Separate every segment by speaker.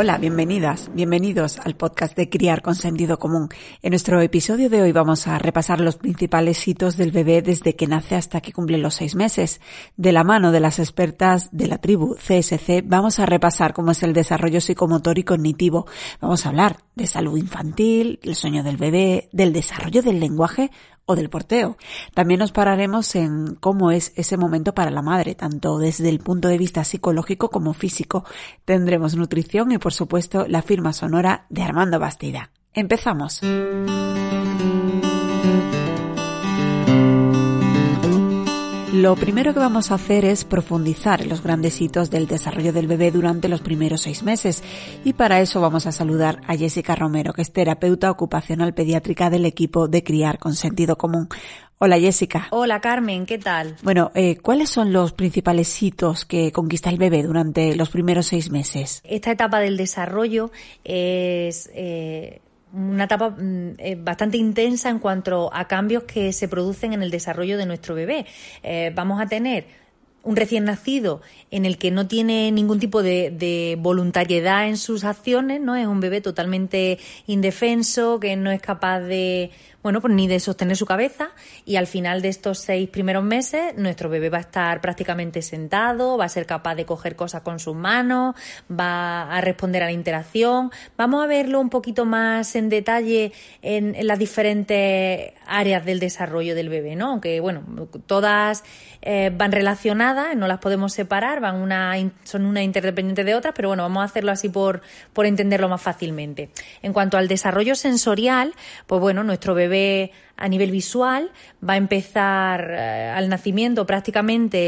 Speaker 1: Hola, bienvenidas, bienvenidos al podcast de Criar con Sentido Común. En nuestro episodio de hoy vamos a repasar los principales hitos del bebé desde que nace hasta que cumple los seis meses. De la mano de las expertas de la tribu CSC vamos a repasar cómo es el desarrollo psicomotor y cognitivo. Vamos a hablar de salud infantil, el sueño del bebé, del desarrollo del lenguaje o del porteo. También nos pararemos en cómo es ese momento para la madre, tanto desde el punto de vista psicológico como físico. Tendremos nutrición y por supuesto la firma sonora de Armando Bastida. Empezamos. Lo primero que vamos a hacer es profundizar en los grandes hitos del desarrollo del bebé durante los primeros seis meses y para eso vamos a saludar a Jessica Romero, que es terapeuta ocupacional pediátrica del equipo de Criar con Sentido Común. Hola Jessica.
Speaker 2: Hola Carmen, ¿qué tal?
Speaker 1: Bueno, eh, ¿cuáles son los principales hitos que conquista el bebé durante los primeros seis meses?
Speaker 2: Esta etapa del desarrollo es eh, una etapa mm, eh, bastante intensa en cuanto a cambios que se producen en el desarrollo de nuestro bebé. Eh, vamos a tener un recién nacido en el que no tiene ningún tipo de, de, voluntariedad en sus acciones, ¿no? Es un bebé totalmente indefenso, que no es capaz de, bueno, pues ni de sostener su cabeza y al final de estos seis primeros meses nuestro bebé va a estar prácticamente sentado, va a ser capaz de coger cosas con sus manos, va a responder a la interacción. Vamos a verlo un poquito más en detalle en, las diferentes áreas del desarrollo del bebé, ¿no? Aunque, bueno, todas eh, van relacionadas, no las podemos separar, van una, son una interdependiente de otras, pero bueno, vamos a hacerlo así por, por entenderlo más fácilmente. En cuanto al desarrollo sensorial, pues bueno, nuestro bebé a nivel visual, va a empezar eh, al nacimiento prácticamente,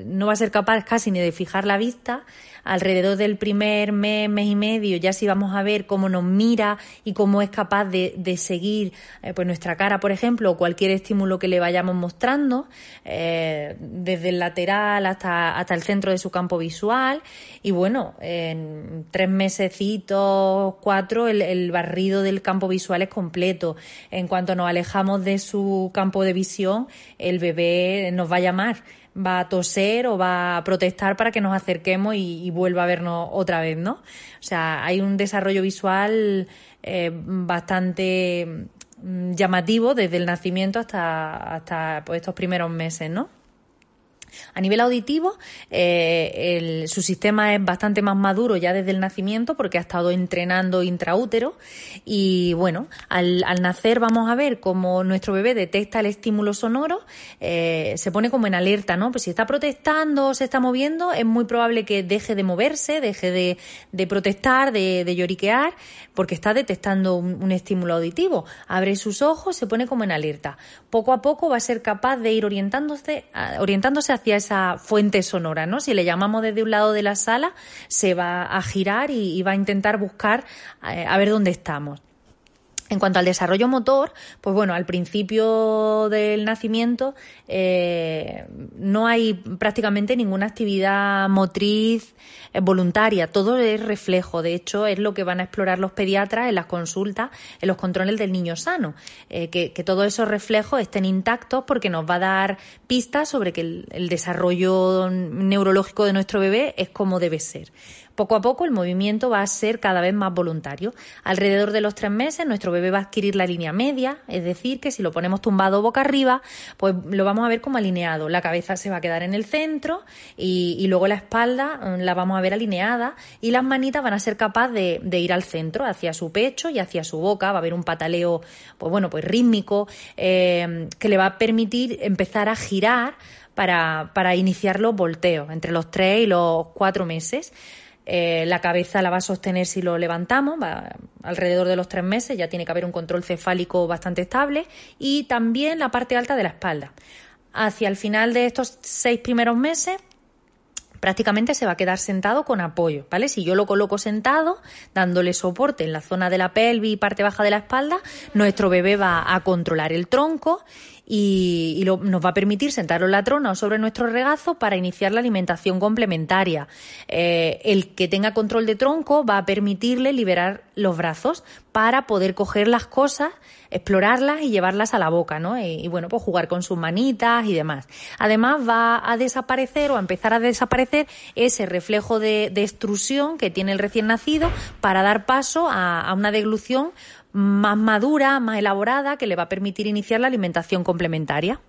Speaker 2: eh, no va a ser capaz casi ni de fijar la vista, alrededor del primer mes, mes y medio, ya sí vamos a ver cómo nos mira y cómo es capaz de, de seguir eh, pues nuestra cara, por ejemplo, o cualquier estímulo que le vayamos mostrando, eh, desde el lateral hasta, hasta el centro de su campo visual. Y bueno, en tres mesecitos, cuatro, el, el barrido del campo visual es completo. En cuanto nos alejamos de su campo de visión, el bebé nos va a llamar va a toser o va a protestar para que nos acerquemos y, vuelva a vernos otra vez, ¿no? O sea, hay un desarrollo visual eh, bastante mm, llamativo desde el nacimiento hasta, hasta pues, estos primeros meses, ¿no? A nivel auditivo, eh, su sistema es bastante más maduro ya desde el nacimiento porque ha estado entrenando intraútero y bueno, al, al nacer vamos a ver cómo nuestro bebé detecta el estímulo sonoro, eh, se pone como en alerta, ¿no? Pues si está protestando o se está moviendo, es muy probable que deje de moverse, deje de, de protestar, de, de, lloriquear, porque está detectando un, un estímulo auditivo. Abre sus ojos, se pone como en alerta. Poco a poco va a ser capaz de ir orientándose, orientándose hacia esa fuente sonora, ¿no? Si le llamamos desde un lado de la sala, se va a girar y, y va a intentar buscar eh, a ver dónde estamos. En cuanto al desarrollo motor, pues bueno, al principio del nacimiento eh, no hay prácticamente ninguna actividad motriz eh, voluntaria, todo es reflejo. De hecho, es lo que van a explorar los pediatras en las consultas, en los controles del niño sano, eh, que, todos esos reflejos estén intactos porque nos va a dar pistas sobre que el desarrollo neurológico de nuestro bebé es como debe ser. Poco a poco el movimiento va a ser cada vez más voluntario. Alrededor de los tres meses nuestro bebé va a adquirir la línea media, es decir, que si lo ponemos tumbado boca arriba, pues lo vamos a ver como alineado. La cabeza se va a quedar en el centro y, luego la espalda mm, la vamos a ver alineada y las manitas van a ser capaces de, de, ir al centro, hacia su pecho y hacia su boca. Va a haber un pataleo, pues bueno, pues rítmico, eh, que le va a permitir empezar a girar para, para iniciar los volteos entre los tres y los cuatro meses. Eh, la cabeza la va a sostener si lo levantamos, va alrededor de los tres meses, ya tiene que haber un control cefálico bastante estable y también la parte alta de la espalda. Hacia el final de estos seis primeros meses prácticamente se va a quedar sentado con apoyo, ¿vale? Si yo lo coloco sentado, dándole soporte en la zona de la pelvis y parte baja de la espalda, nuestro bebé va a controlar el tronco y, nos va a permitir sentarlo en la trona o sobre nuestro regazo para iniciar la alimentación complementaria. Eh, el que tenga control de tronco va a permitirle liberar los brazos para poder coger las cosas, explorarlas y llevarlas a la boca, ¿no? Y, bueno, pues jugar con sus manitas y demás. Además va a desaparecer o a empezar a desaparecer ese reflejo de, extrusión que tiene el recién nacido para dar paso a una deglución más madura, más elaborada, que le va a permitir iniciar la alimentación complementaria.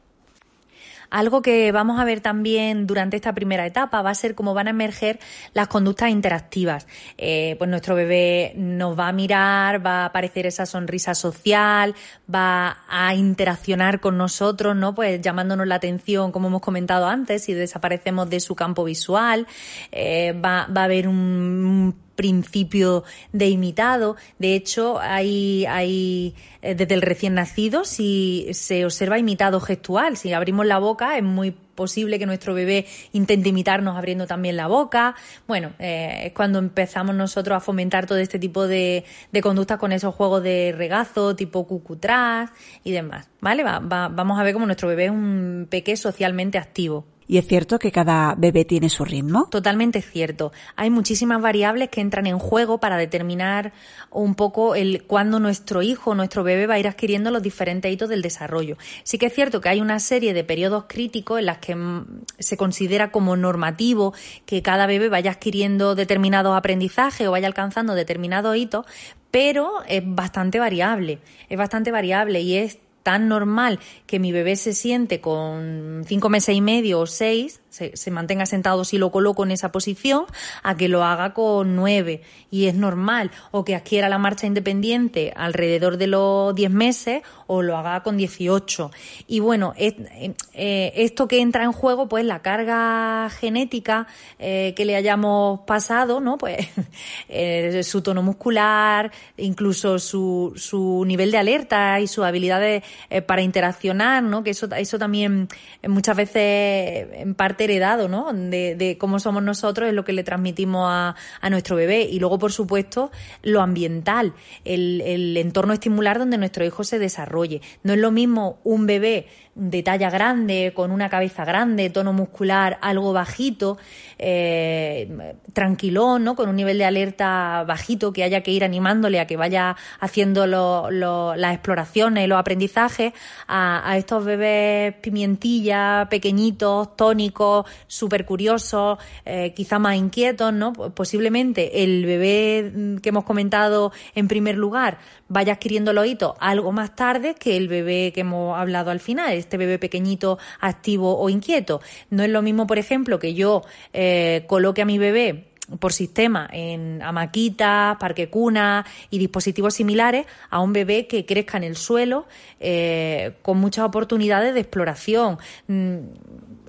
Speaker 2: Algo que vamos a ver también durante esta primera etapa va a ser cómo van a emerger las conductas interactivas. Eh, pues nuestro bebé nos va a mirar, va a aparecer esa sonrisa social, va a interaccionar con nosotros, ¿no? Pues llamándonos la atención, como hemos comentado antes, si desaparecemos de su campo visual, eh, va, va a haber un principio de imitado. De hecho, hay, hay eh, desde el recién nacido, si se observa imitado gestual, si abrimos la boca, es muy posible que nuestro bebé intente imitarnos abriendo también la boca. Bueno, eh, es cuando empezamos nosotros a fomentar todo este tipo de, de conductas con esos juegos de regazo, tipo cucutrás y demás. ¿Vale? vamos a ver cómo nuestro bebé es un peque socialmente activo.
Speaker 1: ¿Y es cierto que cada bebé tiene su ritmo?
Speaker 2: Totalmente cierto. Hay muchísimas variables que entran en juego para determinar un poco el cuándo nuestro hijo, nuestro bebé va a ir adquiriendo los diferentes hitos del desarrollo. Sí que es cierto que hay una serie de periodos críticos en las que mm, se considera como normativo que cada bebé vaya adquiriendo determinados aprendizajes o vaya alcanzando determinados hitos, pero es bastante variable. Es bastante variable y es tan normal que mi bebé se siente con cinco meses y medio o seis se, mantenga sentado si lo coloco en esa posición, a que lo haga con nueve y es normal, o que adquiera la marcha independiente alrededor de los diez meses o lo haga con 18. Y bueno, eh, esto que entra en juego, pues la carga genética eh, que le hayamos pasado, ¿no? Pues eh, su tono muscular, incluso su, su nivel de alerta y sus habilidades para interaccionar, ¿no? Que eso, eso también muchas veces en parte heredado, ¿no? De, cómo somos nosotros es lo que le transmitimos a, nuestro bebé. Y luego, por supuesto, lo ambiental, el, el entorno estimular donde nuestro hijo se desarrolle. No es lo mismo un bebé de talla grande, con una cabeza grande, tono muscular algo bajito, eh, tranquilón, ¿no? Con un nivel de alerta bajito que haya que ir animándole a que vaya haciendo las exploraciones, los aprendizajes a, estos bebés pimientilla, pequeñitos, tónicos, súper curiosos, eh, quizá más inquietos, ¿no? Posiblemente el bebé que hemos comentado en primer lugar vaya adquiriendo los hitos algo más tarde que el bebé que hemos hablado al final, este bebé pequeñito, activo o inquieto. No es lo mismo, por ejemplo, que yo eh, coloque a mi bebé por sistema en amaquitas, parque cuna y dispositivos similares a un bebé que crezca en el suelo eh, con muchas oportunidades de exploración.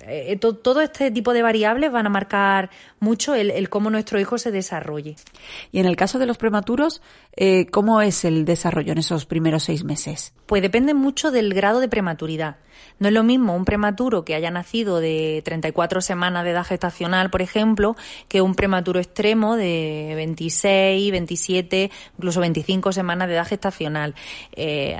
Speaker 2: Mm, eh, todo este tipo de variables van a marcar mucho el, cómo nuestro hijo se desarrolle.
Speaker 1: Y en el caso de los prematuros, eh, ¿cómo es el desarrollo en esos primeros seis meses?
Speaker 2: Pues depende mucho del grado de prematuridad. No es lo mismo un prematuro que haya nacido de 34 semanas de edad gestacional, por ejemplo, que un prematuro extremo de 26, 27, incluso 25 semanas de edad gestacional. Eh,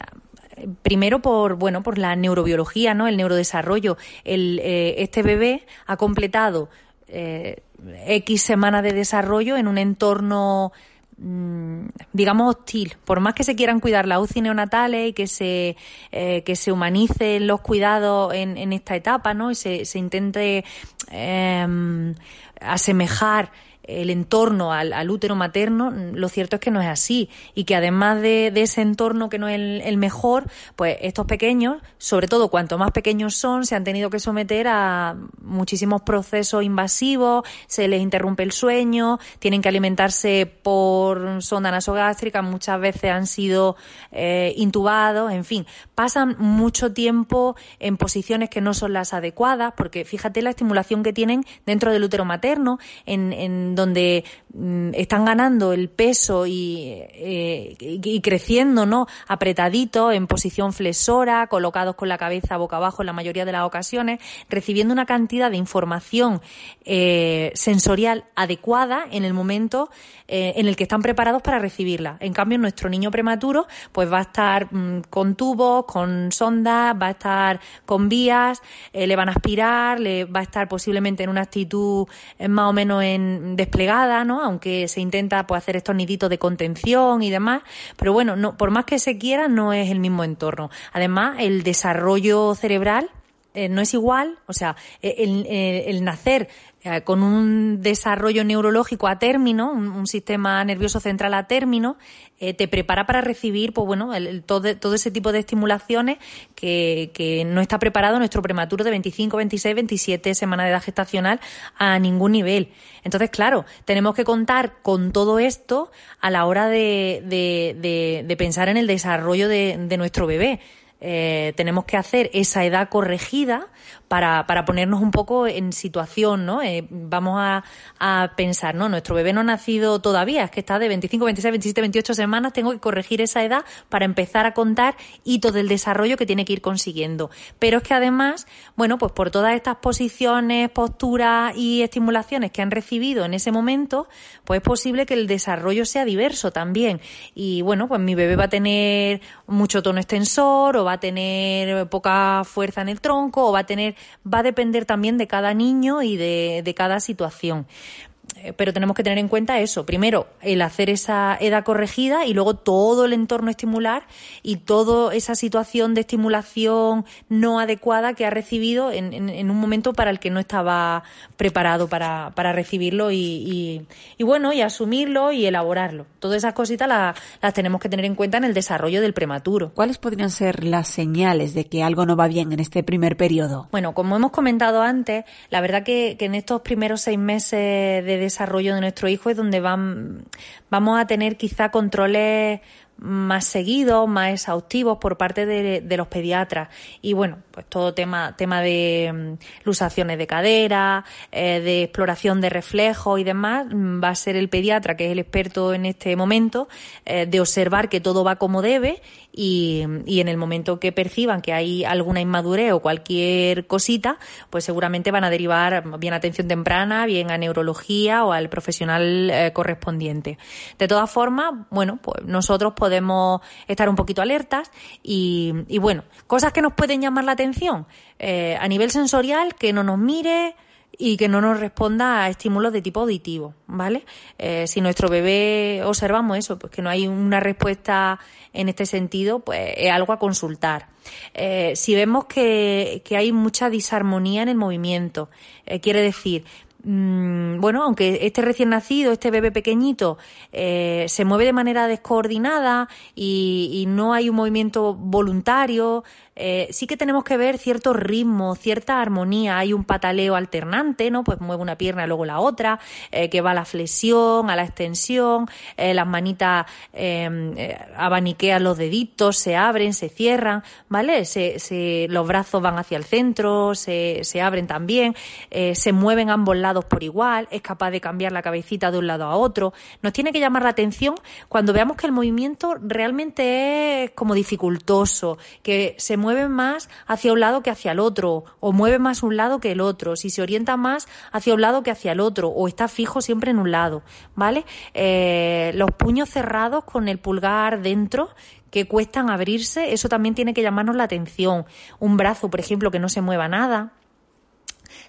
Speaker 2: primero por bueno por la neurobiología no el neurodesarrollo. El, eh, este bebé ha completado eh, x semanas de desarrollo en un entorno mm, digamos hostil. Por más que se quieran cuidar las UCI neonatales y que se eh, que se humanicen los cuidados en, esta etapa no y se, se intente em, asemejar el entorno al, útero materno, lo cierto es que no es así. Y que además de, ese entorno que no es el, mejor, pues estos pequeños, sobre todo cuanto más pequeños son, se han tenido que someter a muchísimos procesos invasivos, se les interrumpe el sueño, tienen que alimentarse por sonda nasogástrica, muchas veces han sido eh, intubados, en fin, pasan mucho tiempo en posiciones que no son las adecuadas, porque fíjate la estimulación que tienen dentro del útero materno, en, en donde mm, están ganando el peso eh, y, y, creciendo, ¿no? Apretaditos, en posición flexora, colocados con la cabeza boca abajo en la mayoría de las ocasiones, recibiendo una cantidad de información eh, sensorial adecuada en el momento eh, en el que están preparados para recibirla. En cambio, nuestro niño prematuro, pues va a estar mm, con tubos, con sondas, va a estar con vías, le van a aspirar, le va a estar posiblemente en una actitud más o menos en, desplegada, ¿no? Aunque se intenta pues, hacer estos niditos de contención y demás, pero bueno, no, por más que se quiera, no es el mismo entorno. Además, el desarrollo cerebral eh, no es igual, o sea, el, el nacer eh, con un desarrollo neurológico a término, un, sistema nervioso central a término, eh, te prepara para recibir, pues bueno, el, todo, todo, ese tipo de estimulaciones que, que, no está preparado nuestro prematuro de 25, 26, 27 semanas de edad gestacional a ningún nivel. Entonces, claro, tenemos que contar con todo esto a la hora de, pensar en el desarrollo de, de nuestro bebé. Eh, tenemos que hacer esa edad corregida para, para ponernos un poco en situación, ¿no? Eh, vamos a, a, pensar, ¿no? Nuestro bebé no ha nacido todavía, es que está de 25, 26, 27, 28 semanas, tengo que corregir esa edad para empezar a contar hitos del desarrollo que tiene que ir consiguiendo. Pero es que además, bueno, pues por todas estas posiciones, posturas y estimulaciones que han recibido en ese momento, pues es posible que el desarrollo sea diverso también. Y bueno, pues mi bebé va a tener mucho tono extensor va a tener poca fuerza en el tronco o va a tener va a depender también de cada niño y de, de cada situación. Eh, pero tenemos que tener en cuenta eso. Primero, el hacer esa edad corregida y luego todo el entorno estimular y toda esa situación de estimulación no adecuada que ha recibido en, en, un momento para el que no estaba preparado para, para recibirlo y, y, y, bueno, y asumirlo y elaborarlo. Todas esas cositas las, las tenemos que tener en cuenta en el desarrollo del prematuro.
Speaker 1: ¿Cuáles podrían ser las señales de que algo no va bien en este primer periodo?
Speaker 2: Bueno, como hemos comentado antes, la verdad que, que en estos primeros seis meses de desarrollo de nuestro hijo es donde van, vamos a tener quizá controles más seguidos, más exhaustivos por parte de, los pediatras. Y bueno, pues todo tema, tema de mm, lusaciones de cadera, eh, de exploración de reflejos y demás, mm, va a ser el pediatra, que es el experto en este momento, eh, de observar que todo va como debe y, y, en el momento que perciban que hay alguna inmadurez o cualquier cosita, pues seguramente van a derivar bien a atención temprana, bien a neurología o al profesional eh, correspondiente. De todas formas, bueno, pues nosotros podemos podemos estar un poquito alertas y, bueno, cosas que nos pueden llamar la atención eh, a nivel sensorial, que no nos mire, y que no nos responda a estímulos de tipo auditivo, ¿vale? Eh, si nuestro bebé observamos eso, pues que no hay una respuesta en este sentido, pues es algo a consultar. Eh, si vemos que, que, hay mucha disarmonía en el movimiento, quiere decir, bueno, aunque este recién nacido, este bebé pequeñito, eh, se mueve de manera descoordinada y, y, no hay un movimiento voluntario, eh, sí que tenemos que ver cierto ritmo, cierta armonía. Hay un pataleo alternante, ¿no? Pues mueve una pierna y luego la otra, eh, que va a la flexión, a la extensión, eh, las manitas em, abaniquean los deditos, se abren, se cierran, ¿vale? Se, se, los brazos van hacia el centro, se, se abren también, se mueven ambos lados por igual, es capaz de cambiar la cabecita de un lado a otro. Nos tiene que llamar la atención cuando veamos que el movimiento realmente es como dificultoso, que se mueve mueve más hacia un lado que hacia el otro, o mueve más un lado que el otro, si se orienta más hacia un lado que hacia el otro, o está fijo siempre en un lado, ¿vale? Eh, los puños cerrados con el pulgar dentro, que cuestan abrirse, eso también tiene que llamarnos la atención. Un brazo, por ejemplo, que no se mueva nada,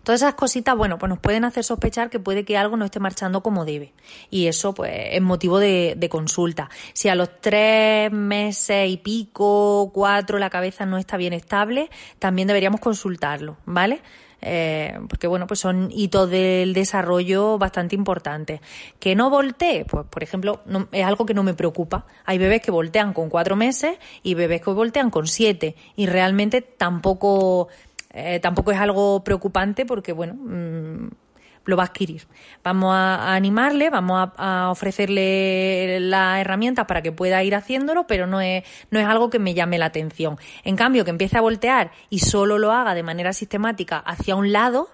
Speaker 2: Todas esas cositas, bueno, pues nos pueden hacer sospechar que puede que algo no esté marchando como debe. Y eso, pues, es motivo de, consulta. Si a los tres meses y pico, cuatro, la cabeza no está bien estable, también deberíamos consultarlo, ¿vale? Eh, porque bueno, pues son hitos del desarrollo bastante importantes. Que no voltee, pues por ejemplo, no, es algo que no me preocupa. Hay bebés que voltean con cuatro meses y bebés que voltean con siete y realmente tampoco eh, tampoco es algo preocupante porque, bueno, mmm, lo va a adquirir. Vamos a, animarle, vamos a, a, ofrecerle las herramientas para que pueda ir haciéndolo, pero no es, no es algo que me llame la atención. En cambio, que empiece a voltear y solo lo haga de manera sistemática hacia un lado,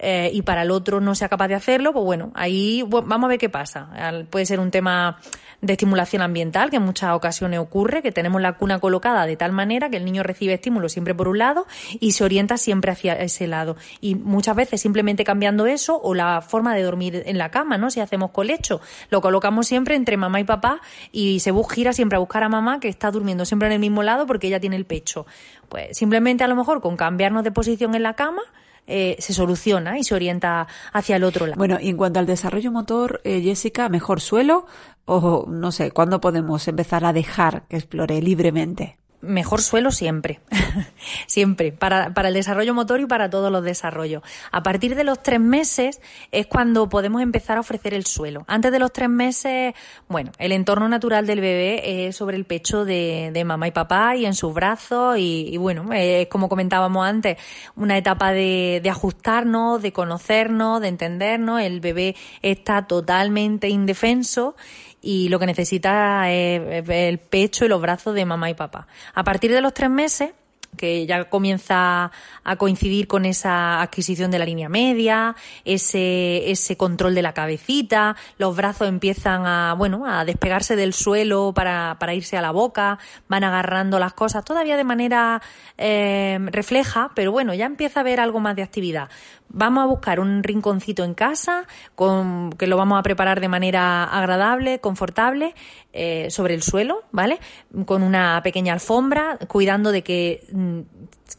Speaker 2: eh, y para el otro no sea capaz de hacerlo, pues bueno, ahí vamos a ver qué pasa. Puede ser un tema de estimulación ambiental, que en muchas ocasiones ocurre, que tenemos la cuna colocada de tal manera que el niño recibe estímulo siempre por un lado y se orienta siempre hacia ese lado. Y muchas veces simplemente cambiando eso o la forma de dormir en la cama, ¿no? Si hacemos colecho, lo colocamos siempre entre mamá y papá y se gira siempre a buscar a mamá que está durmiendo siempre en el mismo lado porque ella tiene el pecho. Pues simplemente a lo mejor con cambiarnos de posición en la cama, eh, se soluciona y se orienta hacia el otro lado.
Speaker 1: Bueno, y en cuanto al desarrollo motor, eh, Jessica, ¿mejor suelo o no sé, cuándo podemos empezar a dejar que explore libremente?
Speaker 2: Mejor suelo siempre, siempre, para, para, el desarrollo motor y para todos los desarrollos. A partir de los tres meses es cuando podemos empezar a ofrecer el suelo. Antes de los tres meses, bueno, el entorno natural del bebé es sobre el pecho de, de mamá y papá y en sus brazos y, y bueno, es como comentábamos antes, una etapa de, de ajustarnos, de conocernos, de entendernos. El bebé está totalmente indefenso y lo que necesita es el pecho y los brazos de mamá y papá. A partir de los tres meses, que ya comienza a coincidir con esa adquisición de la línea media, ese, ese control de la cabecita, los brazos empiezan a, bueno, a despegarse del suelo para, para irse a la boca, van agarrando las cosas, todavía de manera eh, refleja, pero bueno, ya empieza a haber algo más de actividad. Vamos a buscar un rinconcito en casa, con, que lo vamos a preparar de manera agradable, confortable, eh, sobre el suelo, ¿vale? Con una pequeña alfombra, cuidando de que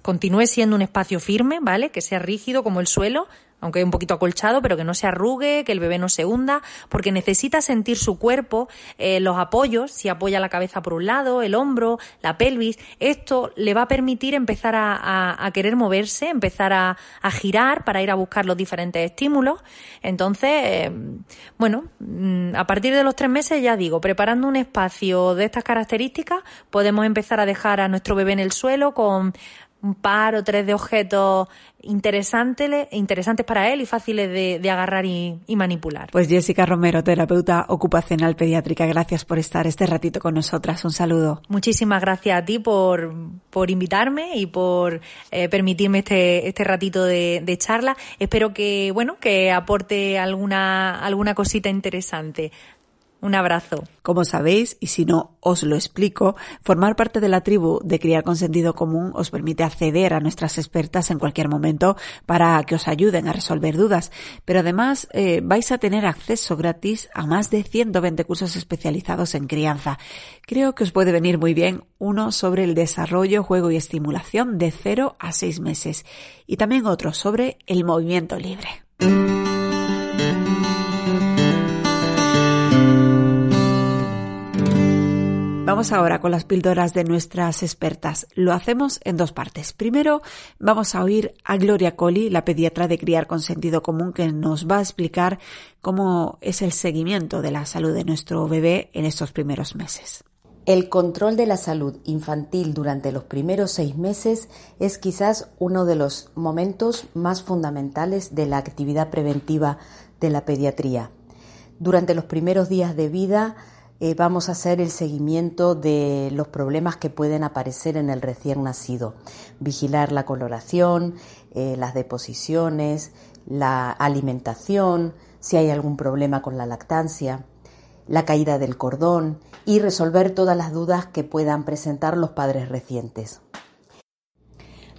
Speaker 2: continúe siendo un espacio firme, ¿vale? Que sea rígido como el suelo, aunque un poquito acolchado, pero que no se arrugue, que el bebé no se hunda, porque necesita sentir su cuerpo, eh, los apoyos, si apoya la cabeza por un lado, el hombro, la pelvis, esto le va a permitir empezar a, querer moverse, empezar a, girar para ir a buscar los diferentes estímulos. Entonces, eh, bueno, mm, a partir de los tres meses, ya digo, preparando un espacio de estas características, podemos empezar a dejar a nuestro bebé en el suelo con un par o tres de objetos interesantes, interesantes para él y fáciles de, agarrar y, manipular.
Speaker 1: Pues Jessica Romero, terapeuta ocupacional pediátrica, gracias por estar este ratito con nosotras. Un saludo.
Speaker 2: Muchísimas gracias a ti por, por invitarme y por eh, permitirme este, este ratito de, de, charla. Espero que, bueno, que aporte alguna, alguna cosita interesante. Un abrazo.
Speaker 1: Como sabéis, y si no os lo explico, formar parte de la tribu de Criar con Sentido Común os permite acceder a nuestras expertas en cualquier momento para que os ayuden a resolver dudas. Pero además eh, vais a tener acceso gratis a más de 120 cursos especializados en crianza. Creo que os puede venir muy bien uno sobre el desarrollo, juego y estimulación de 0 a 6 meses y también otro sobre el movimiento libre. Vamos ahora con las píldoras de nuestras expertas. Lo hacemos en dos partes. Primero, vamos a oír a Gloria Colli, la pediatra de Criar con Sentido Común, que nos va a explicar cómo es el seguimiento de la salud de nuestro bebé en estos primeros meses.
Speaker 3: El control de la salud infantil durante los primeros seis meses es quizás uno de los momentos más fundamentales de la actividad preventiva de la pediatría. Durante los primeros días de vida, eh, vamos a hacer el seguimiento de los problemas que pueden aparecer en el recién nacido, vigilar la coloración, eh, las deposiciones, la alimentación, si hay algún problema con la lactancia, la caída del cordón y resolver todas las dudas que puedan presentar los padres recientes.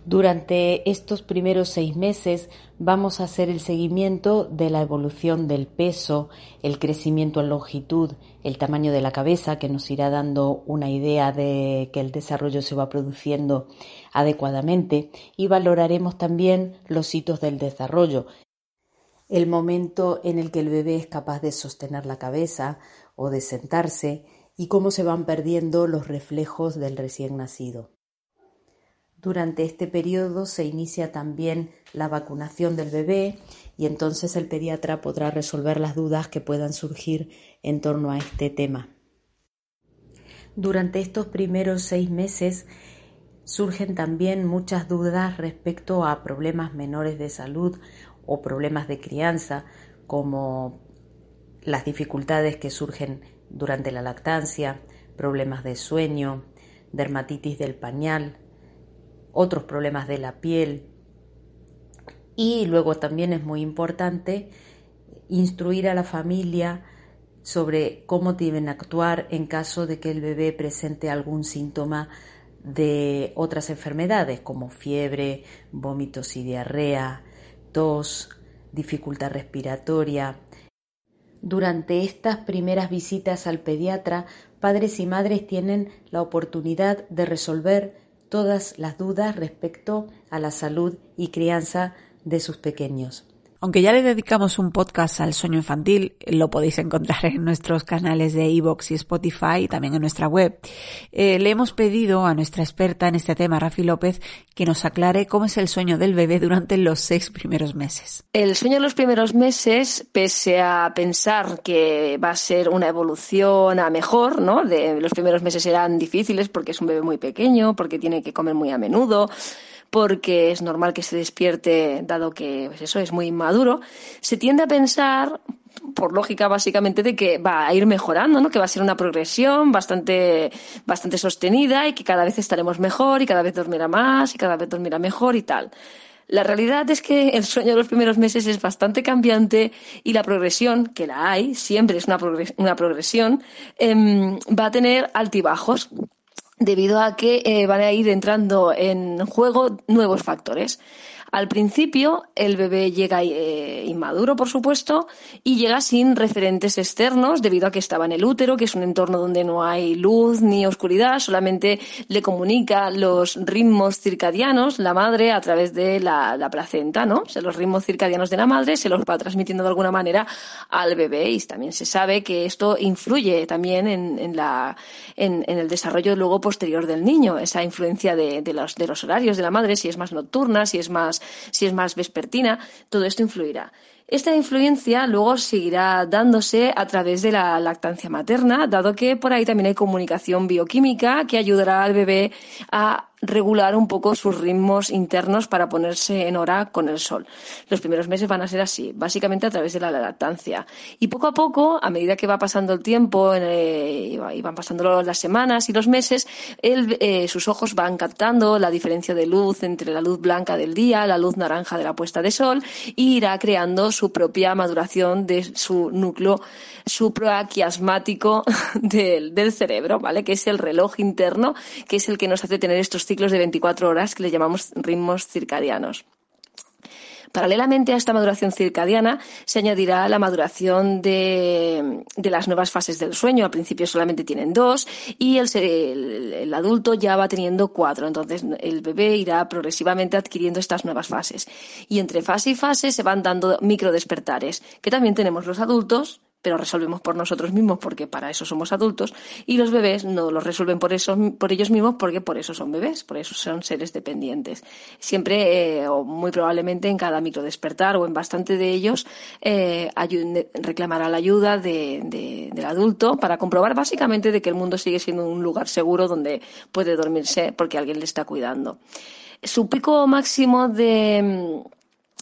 Speaker 3: Durante estos primeros seis meses vamos a hacer el seguimiento de la evolución del peso, el crecimiento en longitud, el tamaño de la cabeza, que nos irá dando una idea de que el desarrollo se va produciendo adecuadamente y valoraremos también los hitos del desarrollo, el momento en el que el bebé es capaz de sostener la cabeza o de sentarse y cómo se van perdiendo los reflejos del recién nacido. Durante este periodo se inicia también la vacunación del bebé y entonces el pediatra podrá resolver las dudas que puedan surgir en torno a este tema. Durante estos primeros seis meses surgen también muchas dudas respecto a problemas menores de salud o problemas de crianza, como las dificultades que surgen durante la lactancia, problemas de sueño, dermatitis del pañal, otros problemas de la piel Y luego también es muy importante instruir a la familia sobre cómo deben actuar en caso de que el bebé presente algún síntoma de otras enfermedades como fiebre, vómitos y diarrea, tos, dificultad respiratoria. Durante estas primeras visitas al pediatra, padres y madres tienen la oportunidad de resolver todas las dudas respecto a la salud y crianza de sus pequeños.
Speaker 1: Aunque ya le dedicamos un podcast al sueño infantil, lo podéis encontrar en nuestros canales de iVoox y Spotify y también en nuestra web. Eh, le hemos pedido a nuestra experta en este tema, Rafi López, que nos aclare cómo es el sueño del bebé durante los seis primeros meses.
Speaker 4: El sueño de los primeros meses, pese a pensar que va a ser una evolución a mejor, ¿no? De, los primeros meses serán difíciles porque es un bebé muy pequeño, porque tiene que comer muy a menudo, porque es normal que se despierte dado que pues eso es muy inmaduro, se tiende a pensar por lógica básicamente de que va a ir mejorando, ¿no? Que va a ser una progresión bastante, bastante sostenida y que cada vez estaremos mejor y cada vez dormirá más y cada vez dormirá mejor y tal. La realidad es que el sueño de los primeros meses es bastante cambiante y la progresión, que la hay, siempre es una, progresión, em, va a tener altibajos debido a que eh, van a ir entrando en juego nuevos factores. Al principio, el bebé llega eh, inmaduro, por supuesto, y llega sin referentes externos debido a que estaba en el útero, que es un entorno donde no hay luz ni oscuridad, solamente le comunica los ritmos circadianos la madre a través de la, placenta, ¿no? O los ritmos circadianos de la madre se los va transmitiendo de alguna manera al bebé y también se sabe que esto influye también en, la, en, el desarrollo luego posterior del niño, esa influencia de, los, de los horarios de la madre, si es más nocturna, si es más si es más vespertina, todo esto influirá. Esta influencia luego seguirá dándose a través de la lactancia materna, dado que por ahí también hay comunicación bioquímica que ayudará al bebé a regular un poco sus ritmos internos para ponerse en hora con el sol. Los primeros meses van a ser así, básicamente a través de la lactancia. Y poco a poco, a medida que va pasando el tiempo y van pasando las semanas y los meses, eh, sus ojos van captando la diferencia de luz entre la luz blanca del día, la luz naranja de la puesta de sol, y irá creando su propia maduración de su núcleo supraquiasmático del, del cerebro, ¿vale? Que es el reloj interno, que es el que nos hace tener estos ciclos de 24 horas que le llamamos ritmos circadianos. Paralelamente a esta maduración circadiana se añadirá la maduración de, las nuevas fases del sueño. Al principio solamente tienen dos y el, el, adulto ya va teniendo cuatro. Entonces el bebé irá progresivamente adquiriendo estas nuevas fases. Y entre fase y fase se van dando microdespertares, que también tenemos los adultos pero resolvemos por nosotros mismos porque para eso somos adultos y los bebés no los resuelven por por ellos mismos porque por eso son bebés por eso son seres dependientes. Siempre eh, o muy probablemente en cada micro despertar o en bastante de ellos eh, reclamará la ayuda del adulto para comprobar básicamente de que el mundo sigue siendo un lugar seguro donde puede dormirse porque alguien le está cuidando. Su pico máximo de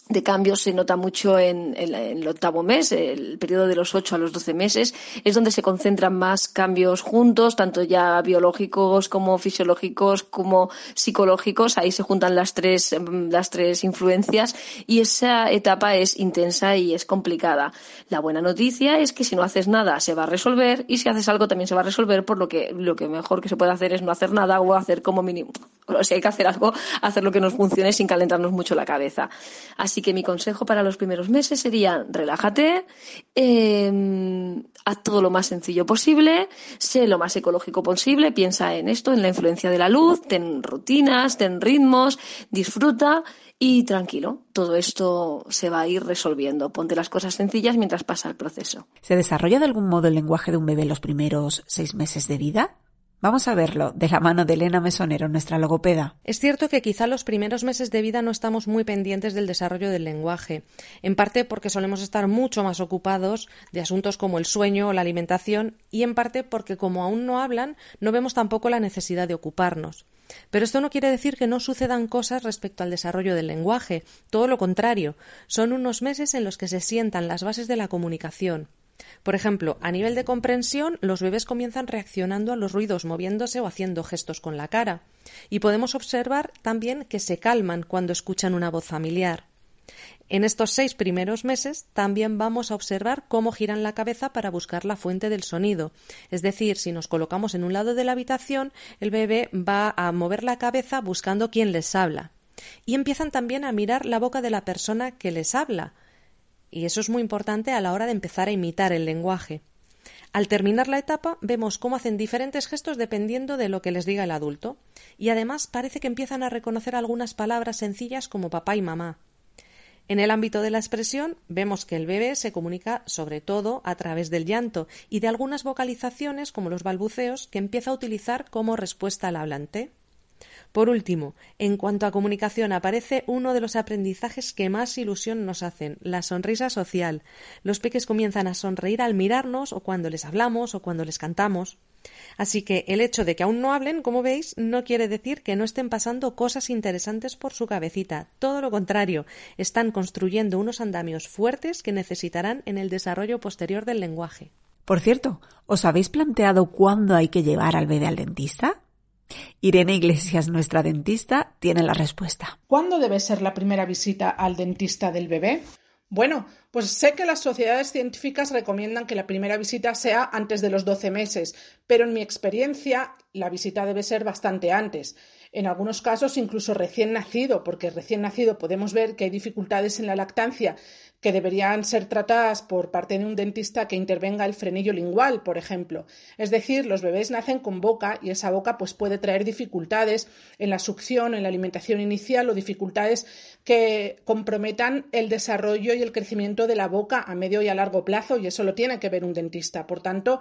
Speaker 4: de cambios se nota mucho en, el octavo mes, el periodo de los 8 a los 12 meses, es donde se concentran más cambios juntos, tanto ya biológicos como fisiológicos como psicológicos. Ahí se juntan las tres, las tres influencias y esa etapa es intensa y es complicada. La buena noticia es que si no haces nada se va a resolver y si haces algo también se va a resolver, por lo que lo que mejor que se puede hacer es no hacer nada o hacer como mínimo. O si hay que hacer algo, hacer lo que nos funcione sin calentarnos mucho la cabeza. Así Así que mi consejo para los primeros meses sería relájate, em, haz todo lo más sencillo posible, sé lo más ecológico posible, piensa en esto, en la influencia de la luz, ten rutinas, ten ritmos, disfruta y tranquilo, todo esto se va a ir resolviendo. Ponte las cosas sencillas mientras pasa el proceso.
Speaker 1: ¿Se desarrolla de algún modo el lenguaje de un bebé en los primeros seis meses de vida? Vamos a verlo de la mano de Elena Mesonero, nuestra logopeda.
Speaker 5: Es cierto que quizá los primeros meses de vida no estamos muy pendientes del desarrollo del lenguaje, en parte porque solemos estar mucho más ocupados de asuntos como el sueño o la alimentación y en parte porque como aún no hablan, no vemos tampoco la necesidad de ocuparnos. Pero esto no quiere decir que no sucedan cosas respecto al desarrollo del lenguaje, todo lo contrario, son unos meses en los que se sientan las bases de la comunicación, por ejemplo, a nivel de comprensión, los bebés comienzan reaccionando a los ruidos moviéndose o haciendo gestos con la cara. Y podemos observar también que se calman cuando escuchan una voz familiar. En estos seis primeros meses también vamos a observar cómo giran la cabeza para buscar la fuente del sonido. Es decir, si nos colocamos en un lado de la habitación, el bebé va a mover la cabeza buscando quién les habla. Y empiezan también a mirar la boca de la persona que les habla. Y eso es muy importante a la hora de empezar a imitar el lenguaje. Al terminar la etapa, vemos cómo hacen diferentes gestos dependiendo de lo que les diga el adulto. Y además parece que empiezan a reconocer algunas palabras sencillas como papá y mamá. En el ámbito de la expresión, vemos que el bebé se comunica sobre todo a través del llanto y de algunas vocalizaciones, como los balbuceos, que empieza a utilizar como respuesta al hablante. Por último, en cuanto a comunicación, aparece uno de los aprendizajes que más ilusión nos hacen, la sonrisa social. Los peques comienzan a sonreír al mirarnos o cuando les hablamos o cuando les cantamos. Así que el hecho de que aún no hablen, como veis, no quiere decir que no estén pasando cosas interesantes por su cabecita. Todo lo contrario, están construyendo unos andamios fuertes que necesitarán en el desarrollo posterior del lenguaje.
Speaker 1: Por cierto, ¿os habéis planteado cuándo hay que llevar al bebé al dentista? Irene Iglesias, nuestra dentista, tiene la respuesta.
Speaker 6: ¿Cuándo debe ser la primera visita al dentista del bebé? Bueno, pues sé que las sociedades científicas recomiendan que la primera visita sea antes de los 12 meses, pero en mi experiencia la visita debe ser bastante antes. En algunos casos incluso recién nacido, porque recién nacido podemos ver que hay dificultades en la lactancia que deberían ser tratadas por parte de un dentista que intervenga el frenillo lingual, por ejemplo. Es decir, los bebés nacen con boca y esa boca pues, puede traer dificultades en la succión, en la alimentación inicial o dificultades que comprometan el desarrollo y el crecimiento de la boca a medio y a largo plazo y eso lo tiene que ver un dentista. Por tanto,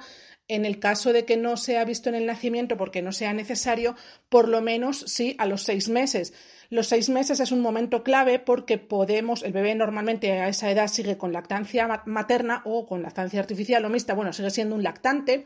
Speaker 6: en el caso de que no sea visto en el nacimiento porque no sea necesario, por lo menos sí a los seis meses. Los seis meses es un momento clave porque podemos, el bebé normalmente a esa edad sigue con lactancia materna o con lactancia artificial o mixta, bueno, sigue siendo un lactante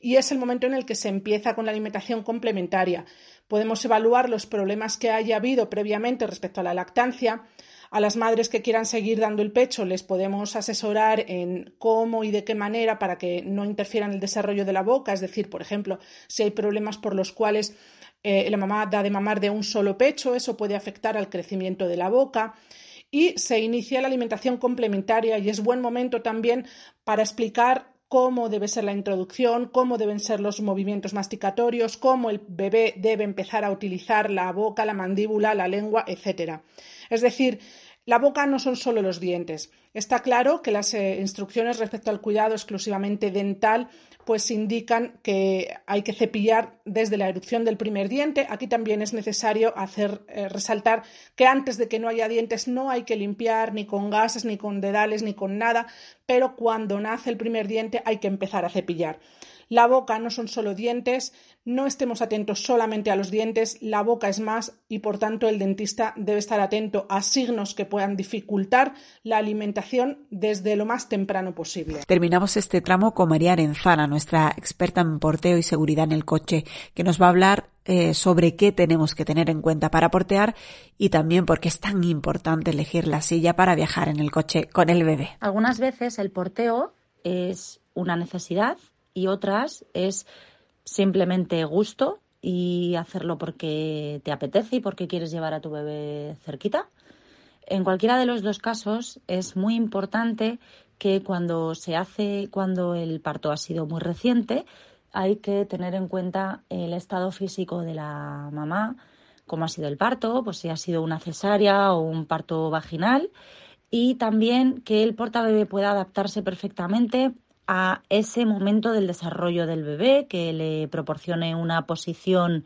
Speaker 6: y es el momento en el que se empieza con la alimentación complementaria. Podemos evaluar los problemas que haya habido previamente respecto a la lactancia. A las madres que quieran seguir dando el pecho les podemos asesorar en cómo y de qué manera para que no interfieran el desarrollo de la boca, es decir, por ejemplo, si hay problemas por los cuales eh, la mamá da de mamar de un solo pecho, eso puede afectar al crecimiento de la boca y se inicia la alimentación complementaria y es buen momento también para explicar cómo debe ser la introducción, cómo deben ser los movimientos masticatorios, cómo el bebé debe empezar a utilizar la boca, la mandíbula, la lengua, etc. Es decir, la boca no son solo los dientes. Está claro que las eh, instrucciones respecto al cuidado exclusivamente dental pues indican que hay que cepillar desde la erupción del primer diente. Aquí también es necesario hacer eh, resaltar que antes de que no haya dientes no hay que limpiar ni con gases, ni con dedales, ni con nada, pero cuando nace el primer diente hay que empezar a cepillar. La boca no son solo dientes, no estemos atentos solamente a los dientes, la boca es más y por tanto el dentista debe estar atento a signos que puedan dificultar la alimentación desde lo más temprano posible.
Speaker 1: Terminamos este tramo con María Arenzana, nuestra experta en porteo y seguridad en el coche, que nos va a hablar eh, sobre qué tenemos que tener en cuenta para portear y también por qué es tan importante elegir la silla para viajar en el coche con el bebé.
Speaker 7: Algunas veces el porteo es una necesidad y otras es simplemente gusto y hacerlo porque te apetece y porque quieres llevar a tu bebé cerquita. En cualquiera de los dos casos es muy importante que cuando se hace, cuando el parto ha sido muy reciente, hay que tener en cuenta el estado físico de la mamá, cómo ha sido el parto, pues si ha sido una cesárea o un parto vaginal, y también que el portabebé pueda adaptarse perfectamente a ese momento del desarrollo del bebé, que le proporcione una posición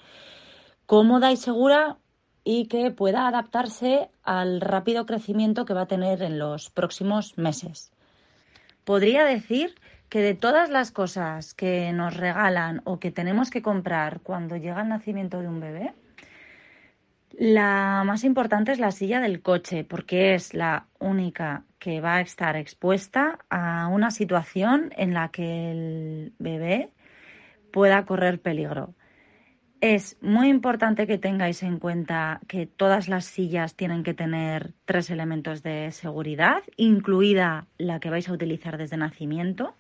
Speaker 7: cómoda y segura y que pueda adaptarse al rápido crecimiento que va a tener en los próximos meses. Podría decir que de todas las cosas que nos regalan o que tenemos que comprar cuando llega el nacimiento de un bebé, la más importante es la silla del coche, porque es la única que va a estar expuesta a una situación en la que el bebé pueda correr peligro. Es muy importante que tengáis en cuenta que todas las sillas tienen que tener tres elementos de seguridad, incluida la que vais a utilizar desde nacimiento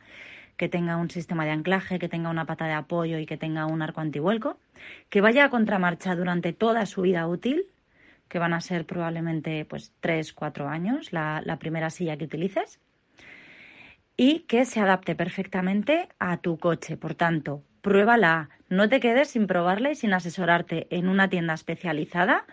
Speaker 7: que tenga un sistema de anclaje, que tenga una pata de apoyo y que tenga un arco antivuelco, que vaya a contramarcha durante toda su vida útil, que van a ser probablemente pues 3, 4 años, la, la primera silla que utilices, y que se adapte perfectamente a tu coche. Por tanto, pruébala, no te quedes sin probarla y sin asesorarte en una tienda especializada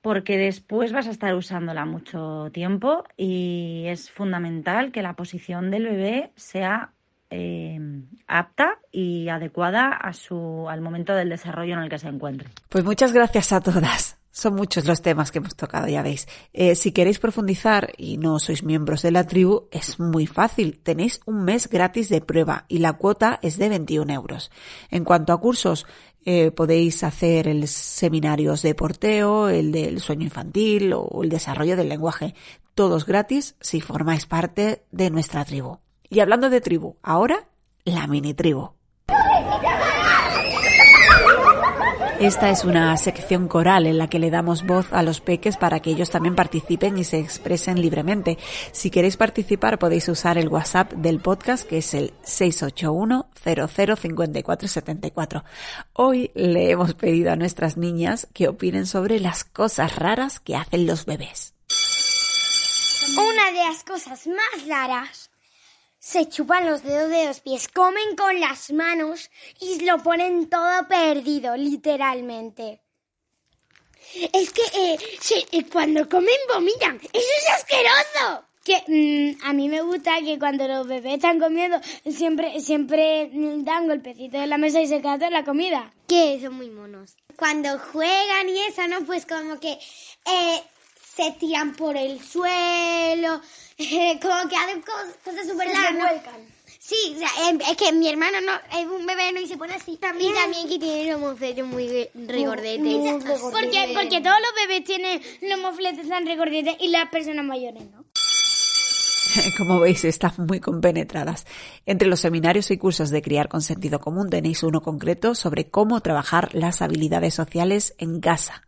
Speaker 7: porque después vas a estar usándola mucho tiempo y es fundamental que la posición del bebé sea eh, apta y adecuada a su, al momento del desarrollo en el que se encuentre.
Speaker 1: Pues muchas gracias a todas. Son muchos los temas que hemos tocado, ya veis. Eh, si queréis profundizar y no sois miembros de la tribu, es muy fácil. Tenéis un mes gratis de prueba y la cuota es de 21 euros. En cuanto a cursos, eh, podéis hacer el seminarios de porteo, el del sueño infantil o el desarrollo del lenguaje. Todos gratis si formáis parte de nuestra tribu. Y hablando de tribu, ahora la mini tribu. Esta es una sección coral en la que le damos voz a los peques para que ellos también participen y se expresen libremente. Si queréis participar podéis usar el WhatsApp del podcast que es el 681 005474. Hoy le hemos pedido a nuestras niñas que opinen sobre las cosas raras que hacen los bebés.
Speaker 8: Una de las cosas más raras se chupan los dedos de los pies, comen con las manos y lo ponen todo perdido, literalmente. Es que eh, eh, cuando comen vomitan. ¡Eso es asqueroso! Que mm, a mí me gusta que cuando los bebés están comiendo siempre siempre dan golpecito en la mesa y se quedan la comida. Que son muy monos. Cuando juegan y eso, ¿no? Pues como que eh, se tiran por el suelo, como que hacen cosas súper largas. Sí, o sea, em, es que mi hermano no es un bebé no y se pone así. También, y también que tiene los mofletes muy regordetes. Porque, porque todos los bebés tienen los mofletes tan regordetes y las personas mayores no.
Speaker 1: Como veis, están muy compenetradas. Entre los seminarios y cursos de criar con sentido común tenéis uno concreto sobre cómo trabajar las habilidades sociales en casa.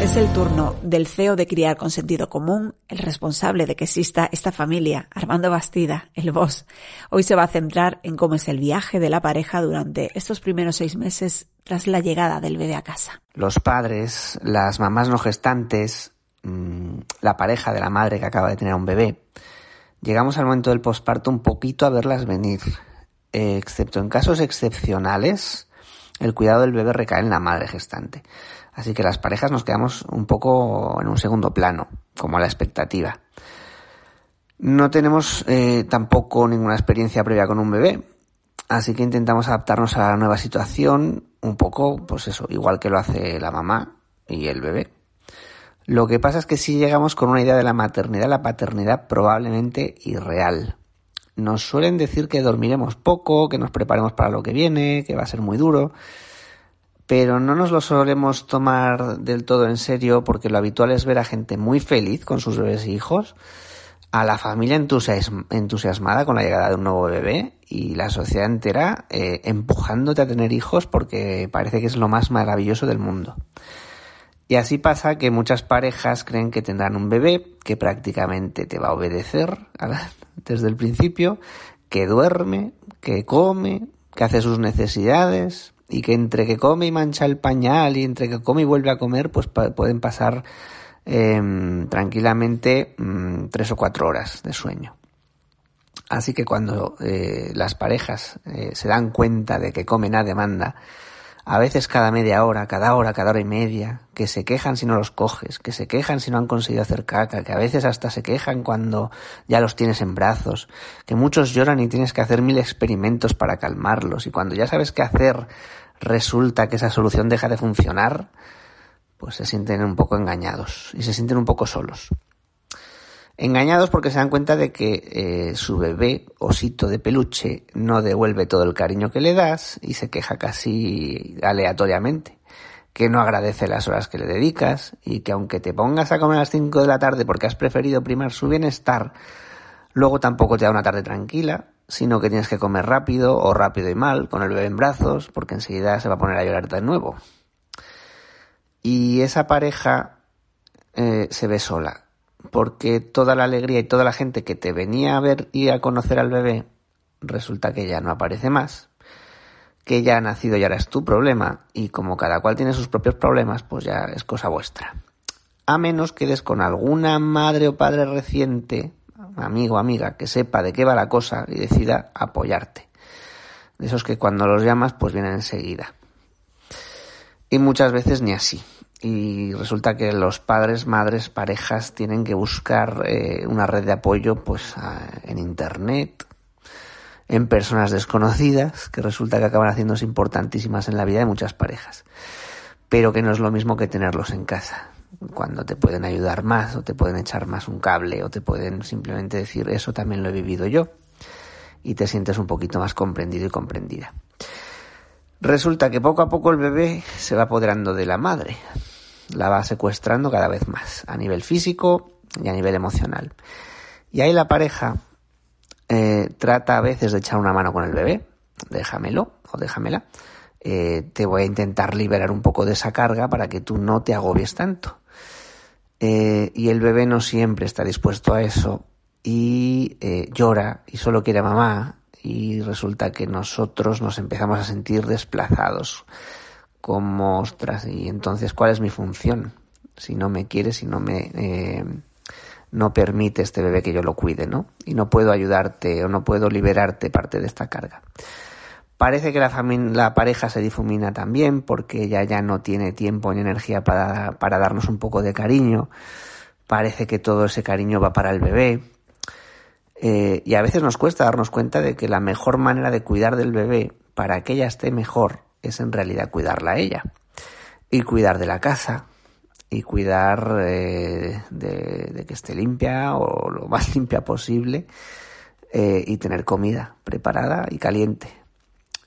Speaker 1: Es el turno del CEO de Criar con Sentido Común, el responsable de que exista esta familia, Armando Bastida, el boss. Hoy se va a centrar en cómo es el viaje de la pareja durante estos primeros seis meses tras la llegada del bebé a casa.
Speaker 9: Los padres, las mamás no gestantes, mm, la pareja de la madre que acaba de tener un bebé, llegamos al momento del posparto un poquito a verlas venir. Excepto en casos excepcionales, el cuidado del bebé recae en la madre gestante. Así que las parejas nos quedamos un poco en un segundo plano, como la expectativa. No tenemos eh, tampoco ninguna experiencia previa con un bebé, así que intentamos adaptarnos a la nueva situación un poco, pues eso, igual que lo hace la mamá y el bebé. Lo que pasa es que si llegamos con una idea de la maternidad, la paternidad probablemente irreal. Nos suelen decir que dormiremos poco, que nos preparemos para lo que viene, que va a ser muy duro pero no nos lo solemos tomar del todo en serio porque lo habitual es ver a gente muy feliz con sus bebés e hijos, a la familia entusiasmada con la llegada de un nuevo bebé y la sociedad entera eh, empujándote a tener hijos porque parece que es lo más maravilloso del mundo. Y así pasa que muchas parejas creen que tendrán un bebé que prácticamente te va a obedecer desde el principio, que duerme, que come, que hace sus necesidades, y que entre que come y mancha el pañal y entre que come y vuelve a comer, pues pueden pasar em, tranquilamente mm, tres o cuatro horas de sueño. Así que cuando eh, las parejas eh, se dan cuenta de que comen a demanda, a veces cada media hora, cada hora, cada hora y media, que se quejan si no los coges, que se quejan si no han conseguido hacer caca, que a veces hasta se quejan cuando ya los tienes en brazos, que muchos lloran y tienes que hacer mil experimentos para calmarlos, y cuando ya sabes qué hacer resulta que esa solución deja de funcionar, pues se sienten un poco engañados y se sienten un poco solos. Engañados porque se dan cuenta de que eh, su bebé, osito de peluche, no devuelve todo el cariño que le das y se queja casi aleatoriamente, que no agradece las horas que le dedicas y que aunque te pongas a comer a las 5 de la tarde porque has preferido primar su bienestar, luego tampoco te da una tarde tranquila sino que tienes que comer rápido o rápido y mal, con el bebé en brazos, porque enseguida se va a poner a llorar de nuevo. Y esa pareja eh, se ve sola, porque toda la alegría y toda la gente que te venía a ver y a conocer al bebé, resulta que ya no aparece más. que ya ha nacido y ahora es tu problema y como cada cual tiene sus propios problemas, pues ya es cosa vuestra. A menos que des con alguna madre o padre reciente, amigo o amiga, que sepa de qué va la cosa y decida apoyarte. De esos que cuando los llamas pues vienen enseguida. Y muchas veces ni así. Y resulta que los padres, madres, parejas tienen que buscar eh, una red de apoyo pues en internet, en personas desconocidas, que resulta que acaban haciéndose importantísimas en la vida de muchas parejas. Pero que no es lo mismo que tenerlos en casa, cuando te pueden ayudar más, o te pueden echar más un cable, o te pueden simplemente decir, eso también lo he vivido yo, y te sientes un poquito más comprendido y comprendida. Resulta que poco a poco el bebé se va apoderando de la madre, la va secuestrando cada vez más, a nivel físico y a nivel emocional. Y ahí la pareja eh, trata a veces de echar una mano con el bebé, déjamelo o déjamela, eh, te voy a intentar liberar un poco de esa carga para que tú no te agobies tanto. Eh, y el bebé no siempre está dispuesto a eso y llora y solo quiere a mamá y resulta que nosotros nos empezamos a sentir desplazados como ostras y entonces cuál es mi función si no me quiere si no me no permite este bebé que yo lo cuide, ¿no? Y no puedo ayudarte o no puedo liberarte parte de esta carga. Parece que la, la pareja se difumina también porque ella ya no tiene tiempo ni energía para, para darnos un poco de cariño. Parece que todo ese cariño va para el bebé. Eh, y a veces nos cuesta darnos cuenta de que la mejor manera de cuidar del bebé para que ella esté mejor es en realidad cuidarla a ella. Y cuidar de la casa, y cuidar eh, de, que esté limpia o lo más limpia posible eh, y tener comida preparada y caliente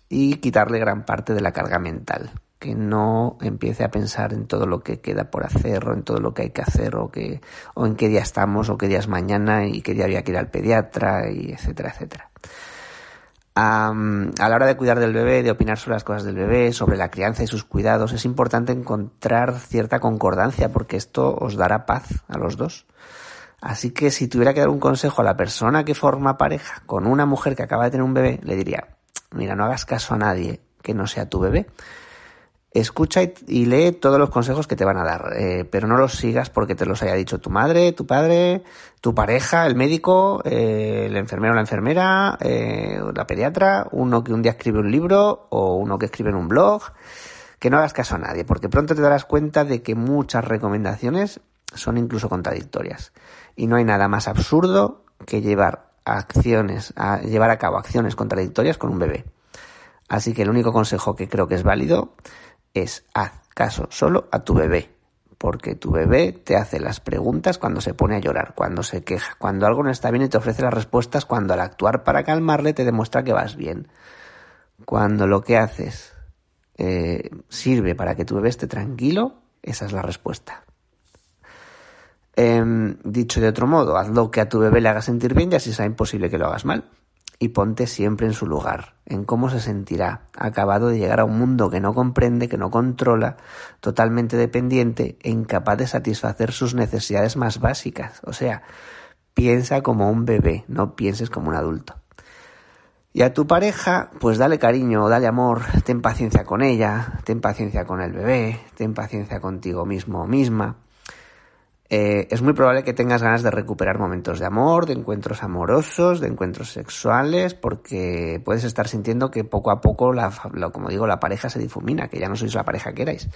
Speaker 9: y quitarle gran parte de la carga mental que no empiece a pensar en todo lo que queda por hacer o en todo lo que hay que hacer o que o en qué día estamos o qué día es mañana y qué día había que ir al pediatra y etcétera etcétera a la hora de cuidar del bebé, de opinar sobre las cosas del bebé, sobre la crianza y sus cuidados, es importante encontrar cierta concordancia porque esto os dará paz a los dos. Así que si tuviera que dar un consejo a la persona que forma pareja con una mujer que acaba de tener un bebé, le diría, mira, no hagas caso a nadie que no sea tu bebé escucha y, lee todos los consejos que te van a dar, eh, pero no los sigas porque te los haya dicho tu madre, tu padre, tu pareja, el médico, eh, el enfermero o la enfermera, eh, la pediatra, uno que un día escribe un libro o uno que escribe en un blog. Que no hagas caso a nadie, porque pronto te darás cuenta de que muchas recomendaciones son incluso contradictorias. Y no hay nada más absurdo que llevar acciones, a llevar a cabo acciones contradictorias con un bebé. Así que el único consejo que creo que es válido es haz caso solo a tu bebé, porque tu bebé te hace las preguntas cuando se pone a llorar, cuando se queja, cuando algo no está bien y te ofrece las respuestas, cuando al actuar para calmarle te demuestra que vas bien, cuando lo que haces eh, sirve para que tu bebé esté tranquilo, esa es la respuesta. Em, dicho de otro modo, haz lo que a tu bebé le haga sentir bien y así será imposible que lo hagas mal y ponte siempre en su lugar, en cómo se sentirá, acabado de llegar a un mundo que no comprende, que no controla, totalmente dependiente e incapaz de satisfacer sus necesidades más básicas. O sea, piensa como un bebé, no pienses como un adulto. Y a tu pareja, pues dale cariño, dale amor, ten paciencia con ella, ten paciencia con el bebé, ten paciencia contigo mismo o misma. Eh, es muy probable que tengas ganas de recuperar momentos de amor, de encuentros amorosos, de encuentros sexuales, porque puedes estar sintiendo que poco a poco, la, como digo, la pareja se difumina, que ya no sois la pareja que erais.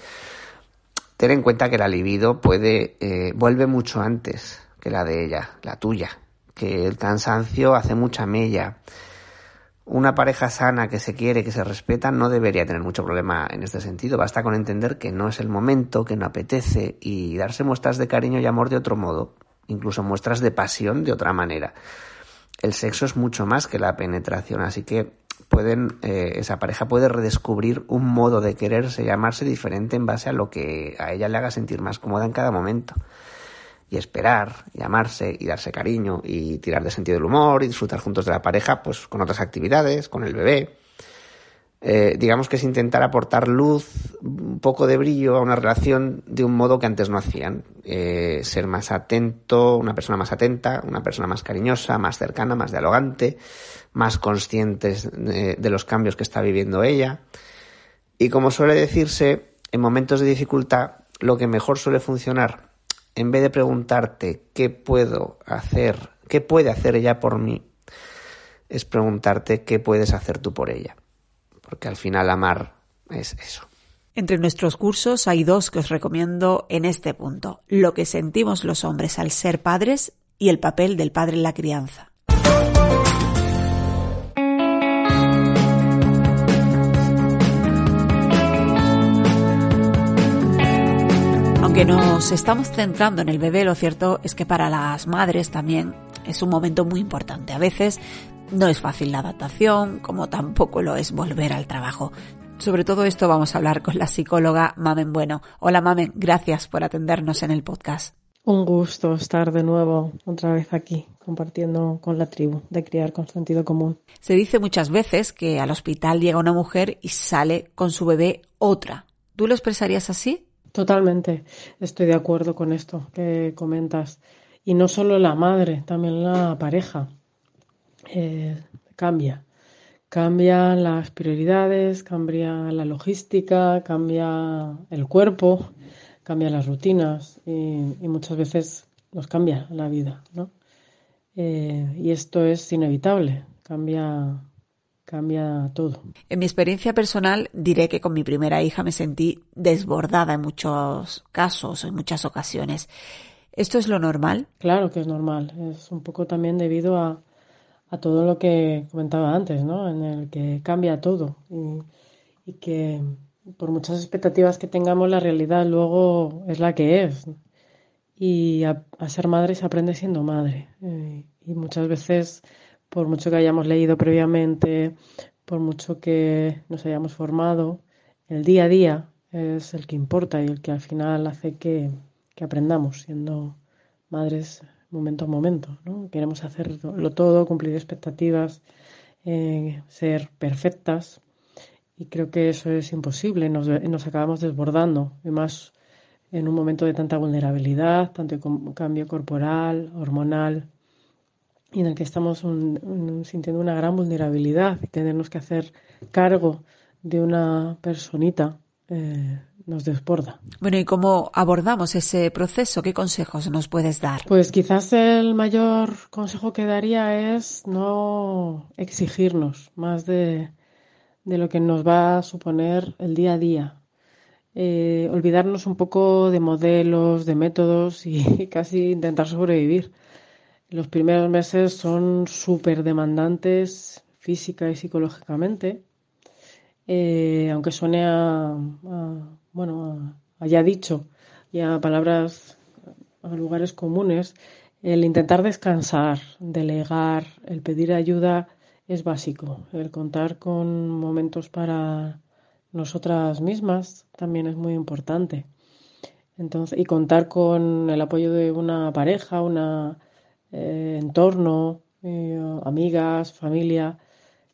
Speaker 9: Ten en cuenta que la libido puede, eh, vuelve mucho antes que la de ella, la tuya, que el cansancio hace mucha mella, una pareja sana que se quiere, que se respeta, no debería tener mucho problema en este sentido. Basta con entender que no es el momento, que no apetece y darse muestras de cariño y amor de otro modo, incluso muestras de pasión de otra manera. El sexo es mucho más que la penetración, así que pueden, eh, esa pareja puede redescubrir un modo de quererse y amarse diferente en base a lo que a ella le haga sentir más cómoda en cada momento y esperar, y amarse, y darse cariño, y tirar de sentido del humor, y disfrutar juntos de la pareja, pues con otras actividades, con el bebé. eh, digamos que es intentar aportar luz, un poco de brillo a una relación de un modo que antes no hacían. Eh, ser más atento, una persona más atenta, una persona más cariñosa, más cercana, más dialogante, más conscientes de, de los cambios que está viviendo ella. Y como suele decirse, en momentos de dificultad, lo que mejor suele funcionar, en vez de preguntarte qué puedo hacer, qué puede hacer ella por mí, es preguntarte qué puedes hacer tú por ella porque al final amar es eso.
Speaker 1: Entre nuestros cursos hay dos que os recomiendo en este punto, lo que sentimos los hombres al ser padres y el papel del padre en la crianza. Aunque nos estamos centrando en el bebé, lo cierto es que para las madres también es un momento muy importante. A veces no es fácil la adaptación, como tampoco lo es volver al trabajo. Sobre todo esto vamos a hablar con la psicóloga Mamen Bueno. Hola Mamen, gracias por atendernos en el podcast.
Speaker 10: Un gusto estar de nuevo otra vez aquí, compartiendo con la tribu de criar con sentido común.
Speaker 1: Se dice muchas veces que al hospital llega una mujer y sale con su bebé otra. ¿Tú lo expresarías así?
Speaker 10: Totalmente, estoy de acuerdo con esto que comentas. Y no solo la madre, también la pareja. Eh, cambia. Cambian las prioridades, cambia la logística, cambia el cuerpo, cambia las rutinas y, muchas veces nos cambia la vida, ¿no? Eh, y esto es inevitable, cambia, cambia todo.
Speaker 1: En mi experiencia personal diré que con mi primera hija me sentí desbordada en muchos casos, en muchas ocasiones. ¿Esto es lo normal?
Speaker 10: Claro que es normal. Es un poco también debido a, a todo lo que comentaba antes, ¿no? En el que cambia todo y, que por muchas expectativas que tengamos, la realidad luego es la que es. Y a, ser madre se aprende siendo madre. Eh, y muchas veces, por mucho que hayamos leído previamente, por mucho que nos hayamos formado, el día a día es el que importa y el que al final hace que, que aprendamos siendo madres momento a momento. ¿no? Queremos hacerlo todo, cumplir expectativas, eh, ser perfectas y creo que eso es imposible, nos, nos acabamos desbordando, y más en un momento de tanta vulnerabilidad, tanto cambio corporal, hormonal, y en el que estamos sintiendo una gran vulnerabilidad y tenernos que hacer cargo de una personita eh, nos desborda.
Speaker 1: Bueno, ¿y cómo abordamos ese proceso? ¿Qué consejos nos puedes dar?
Speaker 10: Pues quizás el mayor consejo que daría es no exigirnos más de, lo que nos va a suponer el día a día. Eh, olvidarnos un poco de modelos, de métodos y casi intentar sobrevivir. Los primeros meses son súper demandantes física y psicológicamente. Eh, aunque suene a bueno, haya dicho ya palabras a lugares comunes, el intentar descansar, delegar, el pedir ayuda es básico. El contar con momentos para nosotras mismas también es muy importante. Entonces, y contar con el apoyo de una pareja, un eh, entorno, eh, amigas, familia,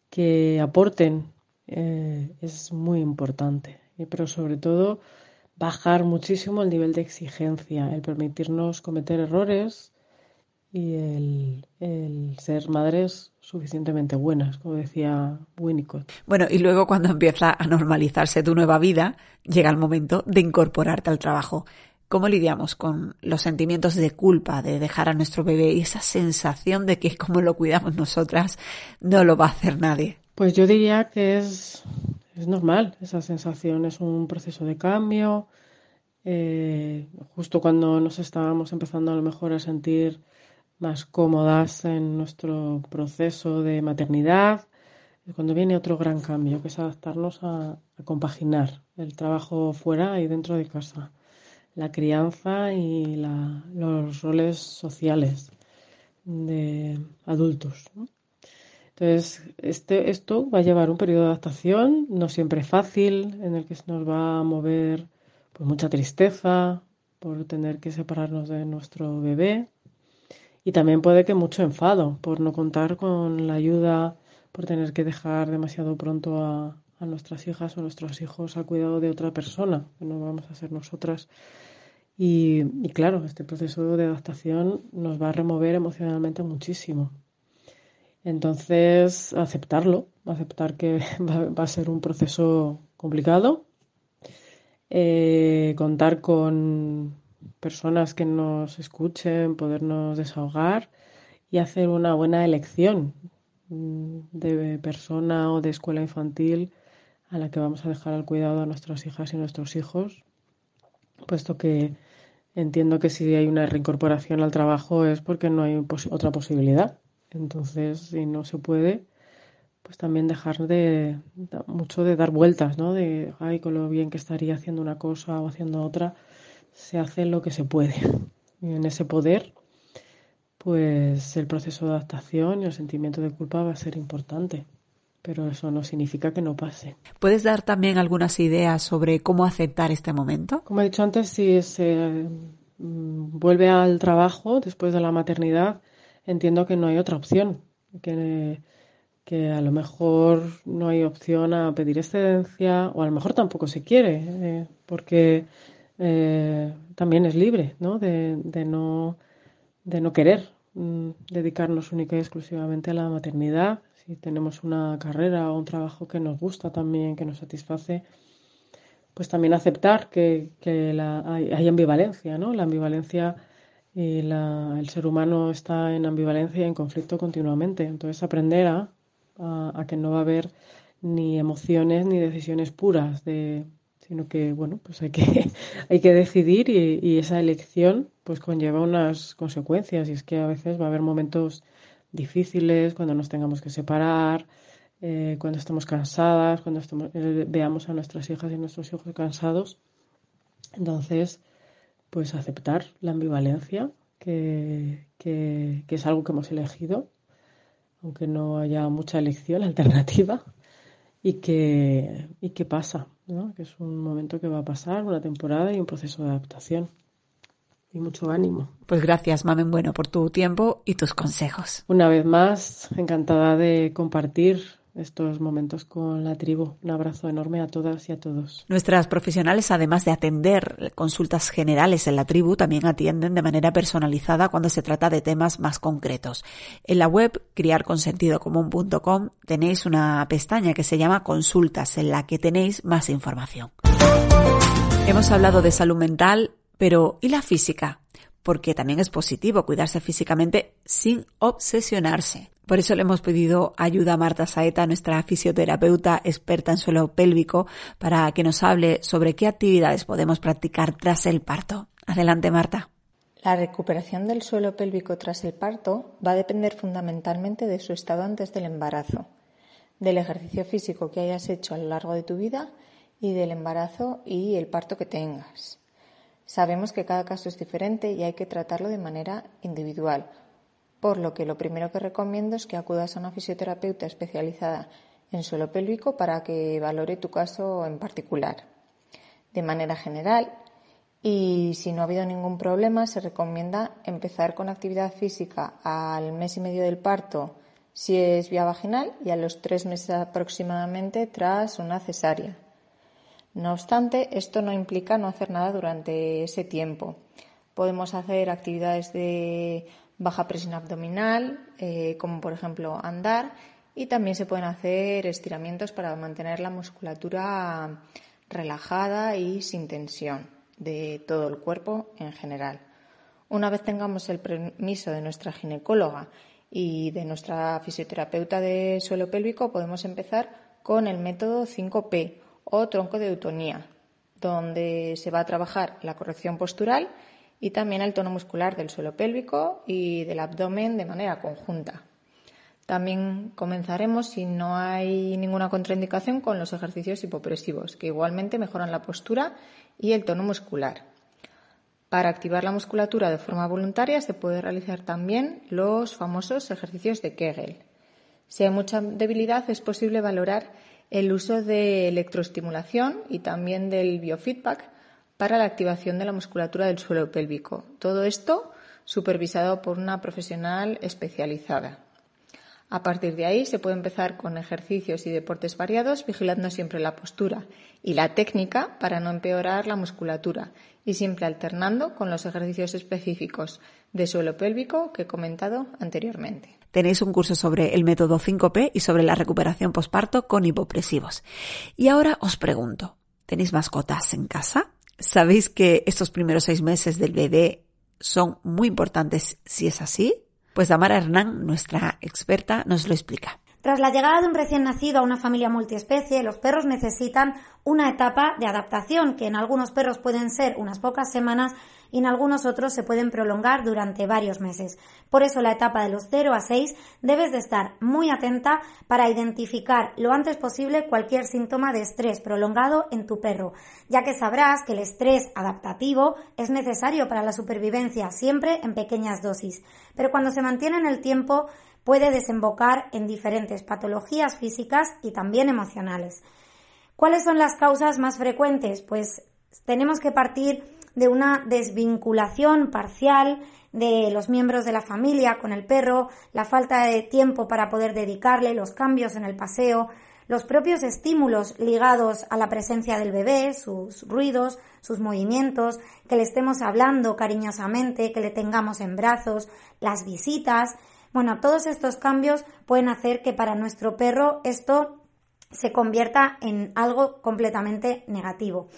Speaker 10: que aporten, eh, es muy importante pero sobre todo bajar muchísimo el nivel de exigencia, el permitirnos cometer errores y el, ser madres suficientemente buenas, como decía Winnicott.
Speaker 1: Bueno, y luego cuando empieza a normalizarse tu nueva vida, llega el momento de incorporarte al trabajo. ¿Cómo lidiamos con los sentimientos de culpa de dejar a nuestro bebé y esa sensación de que como lo cuidamos nosotras, no lo va a hacer nadie?
Speaker 10: Pues yo diría que es normal, esa sensación es un proceso de cambio. Eh, justo cuando nos estábamos empezando a lo mejor a sentir más cómodas en nuestro proceso de maternidad, cuando viene otro gran cambio, que es adaptarnos a, compaginar el trabajo fuera y dentro de casa, la crianza y los roles sociales de adultos. Entonces, este, esto va a llevar un periodo de adaptación, no siempre fácil, en el que se nos va a mover pues, mucha tristeza por tener que separarnos de nuestro bebé y también puede que mucho enfado por no contar con la ayuda, por tener que dejar demasiado pronto a, a nuestras hijas o nuestros hijos al cuidado de otra persona, que no vamos a ser nosotras. Y, y, claro, este proceso de adaptación nos va a remover emocionalmente muchísimo. Entonces, aceptarlo, aceptar que va, a ser un proceso complicado, eh, contar con personas que nos escuchen, podernos desahogar y hacer una buena elección de persona o de escuela infantil a la que vamos a dejar al cuidado a nuestras hijas y nuestros hijos, puesto que entiendo que si hay una reincorporación al trabajo es porque no hay otra posibilidad. Entonces, si no se puede, pues también dejar de, mucho de dar vueltas, ¿no? De, ay, con lo bien que estaría haciendo una cosa o haciendo otra, se hace lo que se puede. Y en ese poder, pues el proceso de adaptación y el sentimiento de culpa va a ser importante. Pero eso no significa que no pase.
Speaker 1: ¿Puedes dar también algunas ideas sobre cómo aceptar este momento?
Speaker 10: Como he dicho antes, si se mm, vuelve al trabajo después de la maternidad, entiendo que no hay otra opción, que, que a lo mejor no hay opción a pedir excedencia o a lo mejor tampoco se quiere, eh, porque eh, también es libre ¿no? De, de, no, de no querer mm, dedicarnos única y exclusivamente a la maternidad. Si tenemos una carrera o un trabajo que nos gusta también, que nos satisface, pues también aceptar que, que la, hay, hay ambivalencia, ¿no? La ambivalencia y la, el ser humano está en ambivalencia y en conflicto continuamente. Entonces aprender a, a, que no va a haber ni emociones ni decisiones puras, de, sino que bueno, pues hay que, hay que decidir y, y, esa elección pues conlleva unas consecuencias y es que a veces va a haber momentos difíciles cuando nos tengamos que separar, eh, cuando estemos cansadas, cuando estemos, eh, veamos a nuestras hijas y nuestros hijos cansados. Entonces, pues aceptar la ambivalencia, que, que, es algo que hemos elegido, aunque no haya mucha elección alternativa, y que, y que pasa, ¿no? que es un momento que va a pasar, una temporada y un proceso de adaptación. Y mucho ánimo.
Speaker 1: Pues gracias, Mamen Bueno, por tu tiempo y tus consejos.
Speaker 10: Una vez más, encantada de compartir estos momentos con la tribu. Un abrazo enorme a todas y a todos.
Speaker 1: Nuestras profesionales, además de atender consultas generales en la tribu, también atienden de manera personalizada cuando se trata de temas más concretos. En la web criarconsentidocomún.com tenéis una pestaña que se llama Consultas, en la que tenéis más información. Hemos hablado de salud mental, pero ¿y la física? Porque también es positivo cuidarse físicamente sin obsesionarse. Por eso le hemos pedido ayuda a Marta Saeta, nuestra fisioterapeuta experta en suelo pélvico, para que nos hable sobre qué actividades podemos practicar tras el parto. Adelante, Marta.
Speaker 11: La recuperación del suelo pélvico tras el parto va a depender fundamentalmente de su estado antes del embarazo, del ejercicio físico que hayas hecho a lo largo de tu vida y del embarazo y el parto que tengas. Sabemos que cada caso es diferente y hay que tratarlo de manera individual, por lo que lo primero que recomiendo es que acudas a una fisioterapeuta especializada en suelo pélvico para que valore tu caso en particular. De manera general, y si no ha habido ningún problema, se recomienda empezar con actividad física al mes y medio del parto si es vía vaginal y a los tres meses aproximadamente tras una cesárea. No obstante, esto no implica no hacer nada durante ese tiempo. Podemos hacer actividades de baja presión abdominal, eh, como por ejemplo andar, y también se pueden hacer estiramientos para mantener la musculatura relajada y sin tensión de todo el cuerpo en general. Una vez tengamos el permiso de nuestra ginecóloga y de nuestra fisioterapeuta de suelo pélvico, podemos empezar con el método 5P o tronco de eutonía, donde se va a trabajar la corrección postural y también el tono muscular del suelo pélvico y del abdomen de manera conjunta. También comenzaremos, si no hay ninguna contraindicación, con los ejercicios hipopresivos, que igualmente mejoran la postura y el tono muscular. Para activar la musculatura de forma voluntaria se puede realizar también los famosos ejercicios de Kegel. Si hay mucha debilidad es posible valorar el uso de electroestimulación y también del biofeedback para la activación de la musculatura del suelo pélvico. Todo esto supervisado por una profesional especializada. A partir de ahí se puede empezar con ejercicios y deportes variados, vigilando siempre la postura y la técnica para no empeorar la musculatura y siempre alternando con los ejercicios específicos de suelo pélvico que he comentado anteriormente.
Speaker 1: Tenéis un curso sobre el método 5P y sobre la recuperación posparto con hipopresivos. Y ahora os pregunto, ¿tenéis mascotas en casa? ¿Sabéis que estos primeros seis meses del bebé son muy importantes si es así? Pues Damara Hernán, nuestra experta, nos lo explica.
Speaker 12: Tras la llegada de un recién nacido a una familia multiespecie, los perros necesitan una etapa de adaptación que en algunos perros pueden ser unas pocas semanas y en algunos otros se pueden prolongar durante varios meses. Por eso la etapa de los 0 a 6 debes de estar muy atenta para identificar lo antes posible cualquier síntoma de estrés prolongado en tu perro, ya que sabrás que el estrés adaptativo es necesario para la supervivencia siempre en pequeñas dosis, pero cuando se mantiene en el tiempo puede desembocar en diferentes patologías físicas y también emocionales. ¿Cuáles son las causas más frecuentes? Pues tenemos que partir de una desvinculación parcial de los miembros de la familia con el perro, la falta de tiempo para poder dedicarle, los cambios en el paseo, los propios estímulos ligados a la presencia del bebé, sus ruidos, sus movimientos, que le estemos hablando cariñosamente, que le tengamos en brazos, las visitas, bueno, todos estos cambios pueden hacer que para nuestro perro esto se convierta en algo completamente negativo.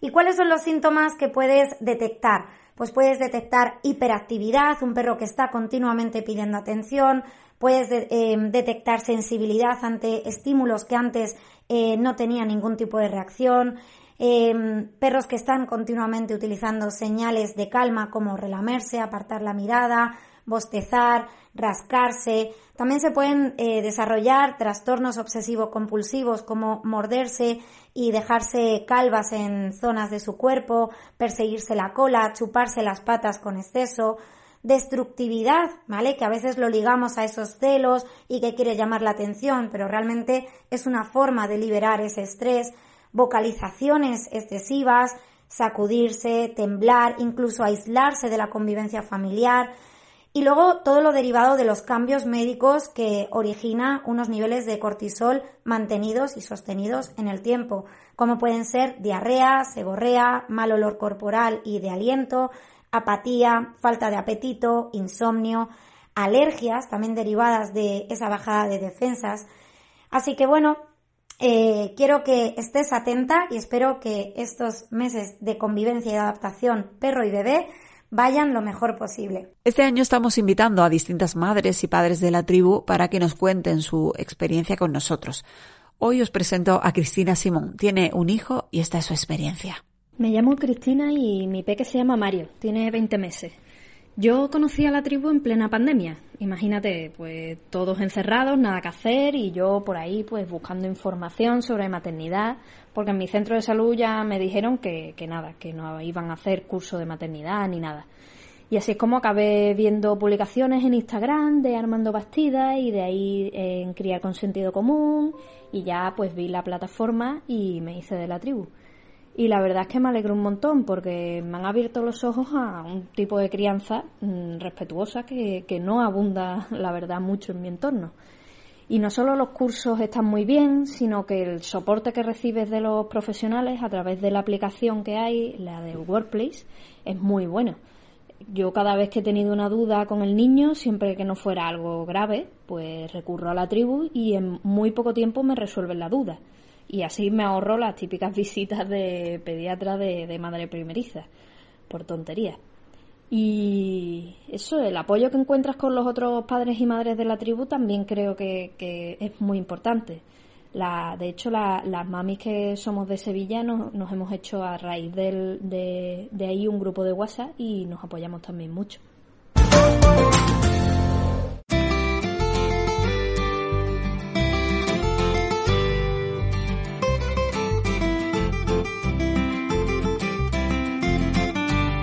Speaker 12: ¿Y cuáles son los síntomas que puedes detectar? Pues puedes detectar hiperactividad, un perro que está continuamente pidiendo atención, puedes eh, detectar sensibilidad ante estímulos que antes eh, no tenía ningún tipo de reacción, eh, perros que están continuamente utilizando señales de calma como relamerse, apartar la mirada, bostezar, rascarse. También se pueden eh, desarrollar trastornos obsesivo-compulsivos como morderse y dejarse calvas en zonas de su cuerpo, perseguirse la cola, chuparse las patas con exceso, destructividad, ¿vale? Que a veces lo ligamos a esos celos y que quiere llamar la atención, pero realmente es una forma de liberar ese estrés, vocalizaciones excesivas, sacudirse, temblar, incluso aislarse de la convivencia familiar, y luego todo lo derivado de los cambios médicos que origina unos niveles de cortisol mantenidos y sostenidos en el tiempo, como pueden ser diarrea, seborrea, mal olor corporal y de aliento, apatía, falta de apetito, insomnio, alergias también derivadas de esa bajada de defensas. Así que bueno, eh, quiero que estés atenta y espero que estos meses de convivencia y adaptación perro y bebé vayan lo mejor posible.
Speaker 1: Este año estamos invitando a distintas madres y padres de la tribu para que nos cuenten su experiencia con nosotros. Hoy os presento a Cristina Simón. Tiene un hijo y esta es su experiencia.
Speaker 13: Me llamo Cristina y mi peque se llama Mario. Tiene 20 meses. Yo conocí a la tribu en plena pandemia. Imagínate, pues todos encerrados, nada que hacer y yo por ahí pues buscando información sobre maternidad, porque en mi centro de salud ya me dijeron que, que nada, que no iban a hacer curso de maternidad ni nada. Y así es como acabé viendo publicaciones en Instagram de Armando Bastida y de ahí en Criar con Sentido Común y ya pues vi la plataforma y me hice de la tribu. Y la verdad es que me alegro un montón porque me han abierto los ojos a un tipo de crianza mm, respetuosa que, que no abunda, la verdad, mucho en mi entorno. Y no solo los cursos están muy bien, sino que el soporte que recibes de los profesionales a través de la aplicación que hay, la de Workplace, es muy bueno. Yo cada vez que he tenido una duda con el niño, siempre que no fuera algo grave, pues recurro a la tribu y en muy poco tiempo me resuelven la duda y así me ahorro las típicas visitas de pediatra de, madre primeriza, por tontería. Y eso, el apoyo que encuentras con los otros padres y madres de la tribu también creo que, es muy importante. La, de hecho, las mamis que somos de Sevilla nos, hemos hecho a raíz de, de ahí un grupo de WhatsApp y nos apoyamos también mucho.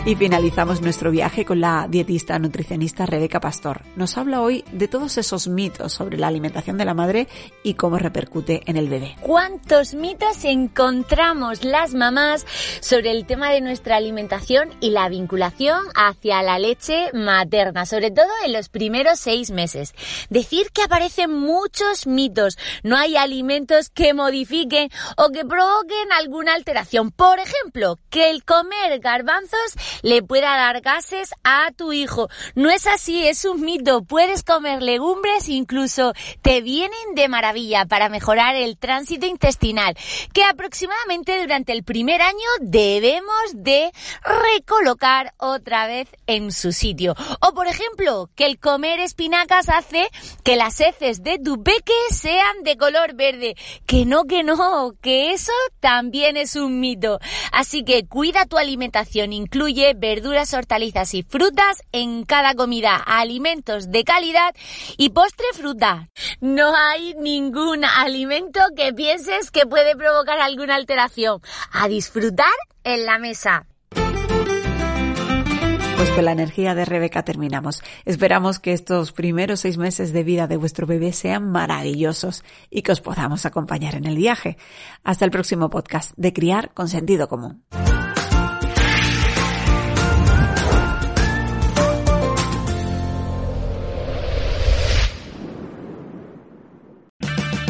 Speaker 1: Y finalizamos nuestro viaje con la dietista nutricionista Rebeca Pastor. Nos habla hoy de todos esos mitos sobre la alimentación de la madre y cómo repercute en el bebé.
Speaker 14: ¿Cuántos mitos encontramos las mamás sobre el tema de nuestra alimentación y la vinculación hacia la leche materna, sobre todo en los primeros seis meses? Decir que aparecen muchos mitos. No hay alimentos que modifiquen o que provoquen alguna alteración. Por ejemplo, que el comer garbanzos le pueda dar gases a tu hijo. No es así, es un mito. Puedes comer legumbres, incluso te vienen de maravilla para mejorar el tránsito intestinal, que aproximadamente durante el primer año debemos de recolocar otra vez en su sitio. O por ejemplo, que el comer espinacas hace que las heces de tu peque sean de color verde. Que no, que no, que eso también es un mito. Así que cuida tu alimentación, incluye verduras, hortalizas y frutas en cada comida, alimentos de calidad y postre fruta. No hay ningún alimento que pienses que puede provocar alguna alteración. A disfrutar en la mesa.
Speaker 1: Pues con la energía de Rebeca terminamos. Esperamos que estos primeros seis meses de vida de vuestro bebé sean maravillosos y que os podamos acompañar en el viaje. Hasta el próximo podcast de Criar con Sentido Común.